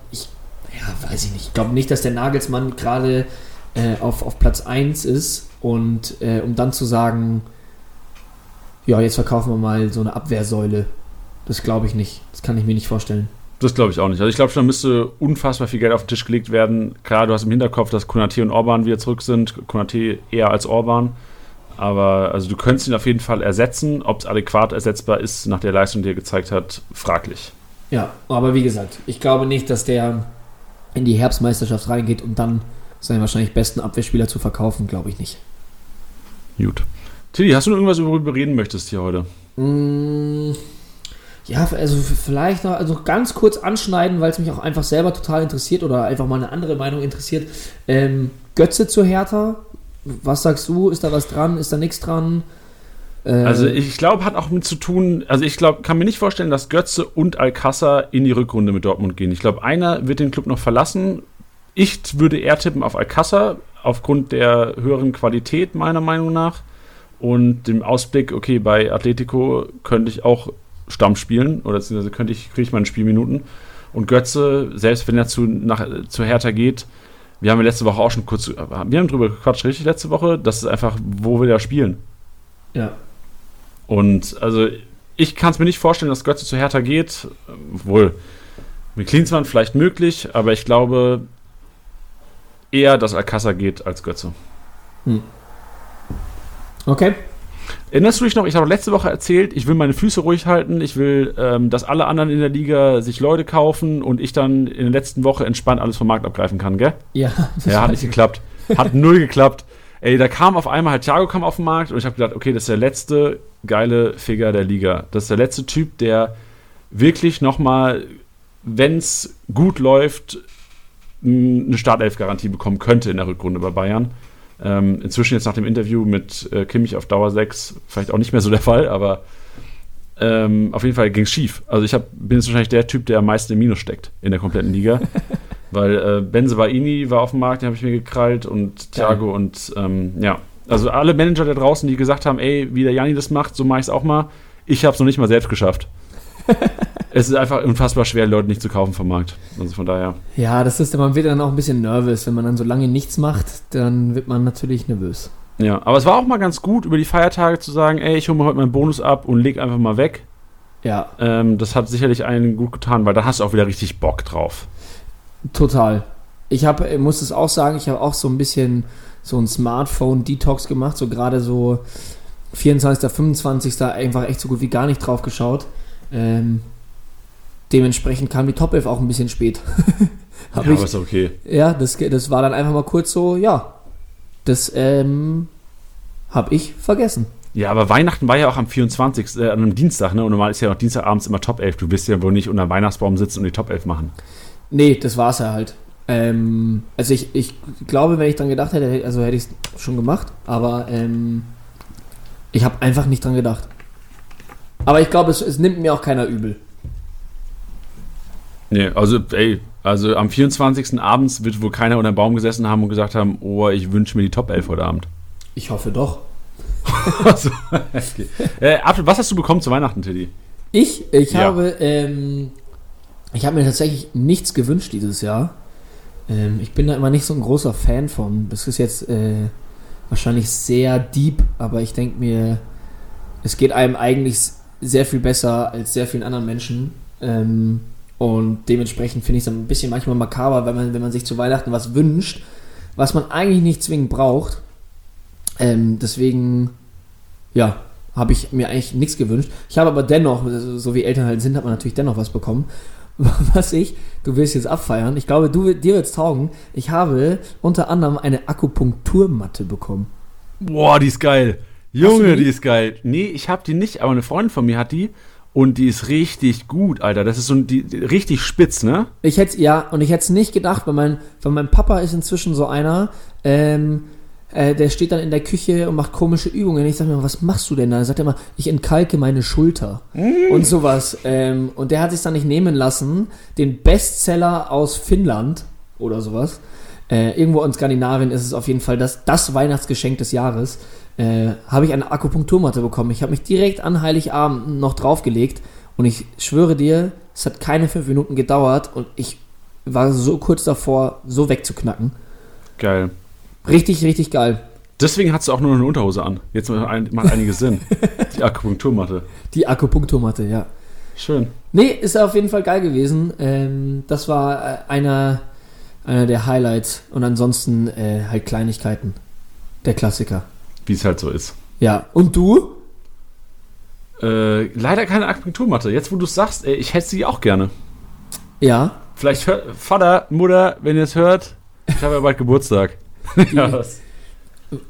ja, weiß ich nicht. Ich glaube nicht, dass der Nagelsmann gerade äh, auf, auf Platz 1 ist und äh, um dann zu sagen, ja, jetzt verkaufen wir mal so eine Abwehrsäule. Das glaube ich nicht. Das kann ich mir nicht vorstellen. Das glaube ich auch nicht. Also ich glaube, da müsste unfassbar viel Geld auf den Tisch gelegt werden. Klar, du hast im Hinterkopf, dass Konate und Orban wieder zurück sind. Konate eher als Orban. Aber also du könntest ihn auf jeden Fall ersetzen. Ob es adäquat ersetzbar ist, nach der Leistung, die er gezeigt hat, fraglich. Ja, aber wie gesagt, ich glaube nicht, dass der in die Herbstmeisterschaft reingeht und dann seinen wahrscheinlich besten Abwehrspieler zu verkaufen, glaube ich nicht. Gut. Tilly, hast du noch irgendwas, worüber du reden möchtest hier heute? Mmh, ja, also vielleicht noch also ganz kurz anschneiden, weil es mich auch einfach selber total interessiert oder einfach mal eine andere Meinung interessiert. Ähm, Götze zu Hertha, was sagst du? Ist da was dran? Ist da nichts dran? Also ich glaube, hat auch mit zu tun, also ich glaube, kann mir nicht vorstellen, dass Götze und Alcázar in die Rückrunde mit Dortmund gehen. Ich glaube, einer wird den Club noch verlassen. Ich würde eher tippen auf Alcázar, aufgrund der höheren Qualität meiner Meinung nach. Und dem Ausblick, okay, bei Atletico könnte ich auch Stamm spielen oder beziehungsweise könnte ich, kriege ich meine Spielminuten. Und Götze, selbst wenn er zu, nach, zu Hertha geht, wir haben ja letzte Woche auch schon kurz, wir haben drüber gequatscht, richtig, letzte Woche, das ist einfach, wo will er spielen? Ja. Und also, ich kann es mir nicht vorstellen, dass Götze zu Hertha geht. Wohl, mit Klinsmann vielleicht möglich, aber ich glaube eher, dass Alcázar geht als Götze. Hm. Okay. Erinnerst du dich noch, ich habe letzte Woche erzählt, ich will meine Füße ruhig halten, ich will, ähm, dass alle anderen in der Liga sich Leute kaufen und ich dann in der letzten Woche entspannt alles vom Markt abgreifen kann, gell? Ja. (laughs) Ja, hat nicht geklappt. Hat null geklappt. Ey, da kam auf einmal halt Thiago kam auf den Markt und ich habe gedacht, okay, das ist der letzte geile Figur der Liga. Das ist der letzte Typ, der wirklich nochmal, wenn es gut läuft, eine Startelf-Garantie bekommen könnte in der Rückrunde bei Bayern. Ähm, inzwischen jetzt nach dem Interview mit äh, Kimmich auf Dauer 6 vielleicht auch nicht mehr so der Fall, aber ähm, auf jeden Fall ging es schief. Also ich hab, bin jetzt wahrscheinlich der Typ, der am meisten im Minus steckt in der kompletten Liga. (laughs) weil äh, Benzebaini war auf dem Markt, den habe ich mir gekrallt und Thiago ja. und ähm, ja. Also alle Manager da draußen, die gesagt haben, ey, wie der Janni das macht, so mache ich es auch mal. Ich habe es noch nicht mal selbst geschafft. (laughs) es ist einfach unfassbar schwer, Leute nicht zu kaufen vom Markt. Also von daher. Ja, das ist, man wird dann auch ein bisschen nervös. Wenn man dann so lange nichts macht, dann wird man natürlich nervös. Ja, aber es war auch mal ganz gut, über die Feiertage zu sagen, ey, ich hole mir heute meinen Bonus ab und leg einfach mal weg. Ja. Ähm, das hat sicherlich einen gut getan, weil da hast du auch wieder richtig Bock drauf. Total. Ich habe, muss es auch sagen, ich habe auch so ein bisschen so ein Smartphone-Detox gemacht, so gerade so 24., 25. einfach echt so gut wie gar nicht drauf geschaut. Ähm, dementsprechend kam die Top 11 auch ein bisschen spät. (laughs) ja, ich, aber ist okay. Ja, das, das war dann einfach mal kurz so, ja, das ähm, habe ich vergessen. Ja, aber Weihnachten war ja auch am 24. Äh, an einem Dienstag, ne? Und normal ist ja auch Dienstagabends immer Top 11. Du wirst ja wohl nicht unter Weihnachtsbaum sitzen und die Top 11 machen. Nee, das war es ja halt. Ähm, also ich, ich glaube, wenn ich dran gedacht hätte, also hätte ich es schon gemacht, aber ähm, ich habe einfach nicht dran gedacht. Aber ich glaube, es, es nimmt mir auch keiner übel. Nee, also, ey, also am 24. abends wird wohl keiner unter dem Baum gesessen haben und gesagt haben, oh, ich wünsche mir die Top 11 heute Abend. Ich hoffe doch. (laughs) also, okay. äh, was hast du bekommen zu Weihnachten, Teddy? Ich? Ich ja. habe, ähm, ich habe mir tatsächlich nichts gewünscht dieses Jahr. Ähm, ich bin da immer nicht so ein großer Fan von. Das ist jetzt äh, wahrscheinlich sehr deep, aber ich denke mir, es geht einem eigentlich sehr viel besser als sehr vielen anderen Menschen. Ähm, und dementsprechend finde ich es ein bisschen manchmal makaber, wenn man, wenn man sich zu Weihnachten was wünscht, was man eigentlich nicht zwingend braucht. Ähm, deswegen, ja, habe ich mir eigentlich nichts gewünscht. Ich habe aber dennoch, so wie Eltern halt sind, hat man natürlich dennoch was bekommen. (laughs) Was ich, du willst jetzt abfeiern, ich glaube, du, dir wird es taugen. Ich habe unter anderem eine Akupunkturmatte bekommen. Boah, die ist geil. Junge, die? die? ist geil. Nee, ich habe die nicht, aber eine Freundin von mir hat die und die ist richtig gut, Alter. Das ist so die, die richtig spitz, ne? Ich hätte ja, und ich hätte es nicht gedacht, weil mein, weil mein Papa ist inzwischen so einer, ähm, äh, der steht dann in der Küche und macht komische Übungen. Ich sage mir, was machst du denn da? Er sagt immer, ich entkalke meine Schulter mm. und sowas. Ähm, und der hat sich dann nicht nehmen lassen, den Bestseller aus Finnland oder sowas. Äh, irgendwo in Skandinavien ist es auf jeden Fall das, das Weihnachtsgeschenk des Jahres. Äh, habe ich eine Akupunkturmatte bekommen. Ich habe mich direkt an Heiligabend noch draufgelegt und ich schwöre dir, es hat keine fünf Minuten gedauert und ich war so kurz davor, so wegzuknacken. Geil. Richtig, richtig geil. Deswegen hast du auch nur eine Unterhose an. Jetzt macht einiges Sinn. (laughs) Die Akupunkturmatte. Die Akupunkturmatte, ja. Schön. Nee, ist auf jeden Fall geil gewesen. Ähm, das war äh, einer, einer der Highlights. Und ansonsten äh, halt Kleinigkeiten. Der Klassiker. Wie es halt so ist. Ja. Und du? Äh, leider keine Akupunkturmatte. Jetzt, wo du es sagst, ey, ich hätte sie auch gerne. Ja. Vielleicht hört Vater, Mutter, wenn ihr es hört, ich habe ja bald Geburtstag. (laughs) ja,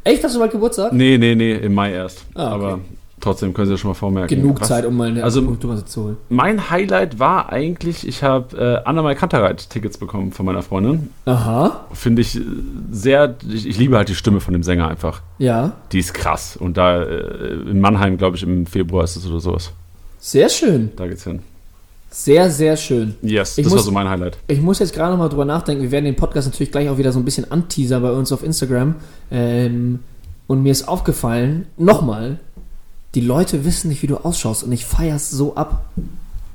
Echt, hast du bald Geburtstag? Nee, nee, nee, im Mai erst. Ah, okay. Aber trotzdem können Sie ja schon mal vormerken. Genug Was? Zeit, um mal eine also, Punktumasse zu holen. Mein Highlight war eigentlich, ich habe äh, Anna Kantereit-Tickets bekommen von meiner Freundin. Aha. Finde ich sehr, ich, ich, liebe halt die Stimme von dem Sänger einfach. Ja. Die ist krass. Und da äh, in Mannheim, glaube ich, im Februar ist es oder sowas. Sehr schön. Da geht's hin. Sehr, sehr schön. Yes, ich das muss, war so mein Highlight. Ich muss jetzt gerade nochmal drüber nachdenken. Wir werden den Podcast natürlich gleich auch wieder so ein bisschen anteasern bei uns auf Instagram. Ähm, und mir ist aufgefallen, nochmal, die Leute wissen nicht, wie du ausschaust und ich feier's so ab.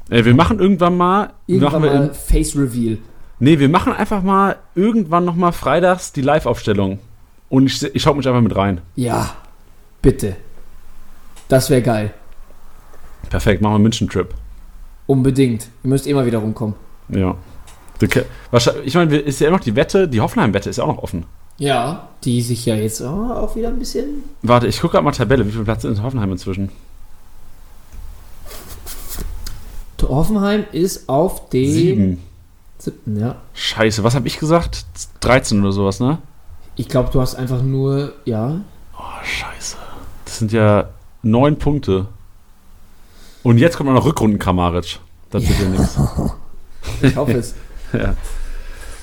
Ey, wir machen irgendwann mal, irgendwann mal Face Reveal. Nee, wir machen einfach mal irgendwann nochmal freitags die Live-Aufstellung. Und ich, ich schau mich einfach mit rein. Ja, bitte. Das wäre geil. Perfekt, machen wir einen München-Trip. Unbedingt. Ihr müsst immer wieder rumkommen. Ja. Ich meine, ist ja immer noch die Wette, die Hoffenheim-Wette ist ja auch noch offen. Ja, die sich ja jetzt auch wieder ein bisschen. Warte, ich gucke gerade mal Tabelle. Wie viel Platz ist Hoffenheim inzwischen? Hoffenheim ist auf dem. Sieben. Siebten, ja. Scheiße, was habe ich gesagt? 13 oder sowas, ne? Ich glaube, du hast einfach nur. Ja. Oh, scheiße. Das sind ja neun Punkte. Und jetzt kommt noch Rückrunden Kramaric. Das wird ja (laughs) nichts. Ich hoffe es. ja.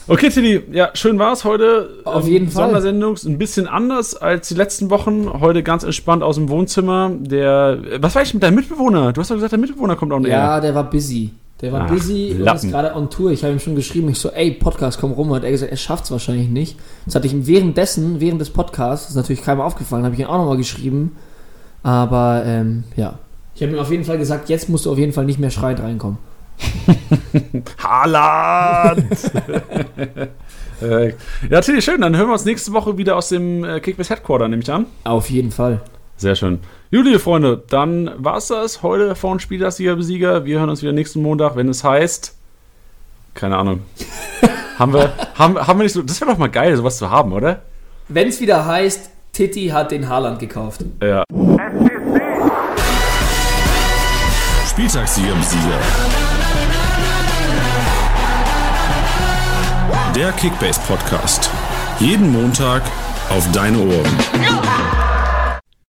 Okay, Tilly, ja, schön war es heute. Auf jeden Fall. Sondersendung ein bisschen anders als die letzten Wochen. Heute ganz entspannt aus dem Wohnzimmer. Der, was war ich mit deinem Mitbewohner? Du hast doch gesagt, der Mitbewohner kommt auch näher. Ja, der war busy. Der war Ach, busy Lappen. und ist gerade on Tour. Ich habe ihm schon geschrieben, ich so, ey, Podcast, komm rum. Hat er gesagt, er schafft es wahrscheinlich nicht. Das hatte ich ihm währenddessen, während des Podcasts, ist natürlich keinem aufgefallen, habe ich ihn auch nochmal geschrieben. Aber, ähm, ja, ich habe ihm auf jeden Fall gesagt, jetzt musst du auf jeden Fall nicht mehr schreiend reinkommen. (laughs) Haaland! (laughs) Äh, ja, Tilly, schön. Dann hören wir uns nächste Woche wieder aus dem äh, Kickbase Headquarter, nehme ich an. Auf jeden Fall. Sehr schön. Gut, liebe Freunde, dann war es das heute von Spielersieger Besieger. Wir hören uns wieder nächsten Montag, wenn es heißt. Keine Ahnung. (laughs) haben, wir, haben, haben wir nicht so. Das wäre doch mal geil, sowas zu haben, oder? Wenn es wieder heißt, Titi hat den Haaland gekauft. Ja. Spieltagssieger Sieger. Der Kickbase Podcast. Jeden Montag auf deine Ohren.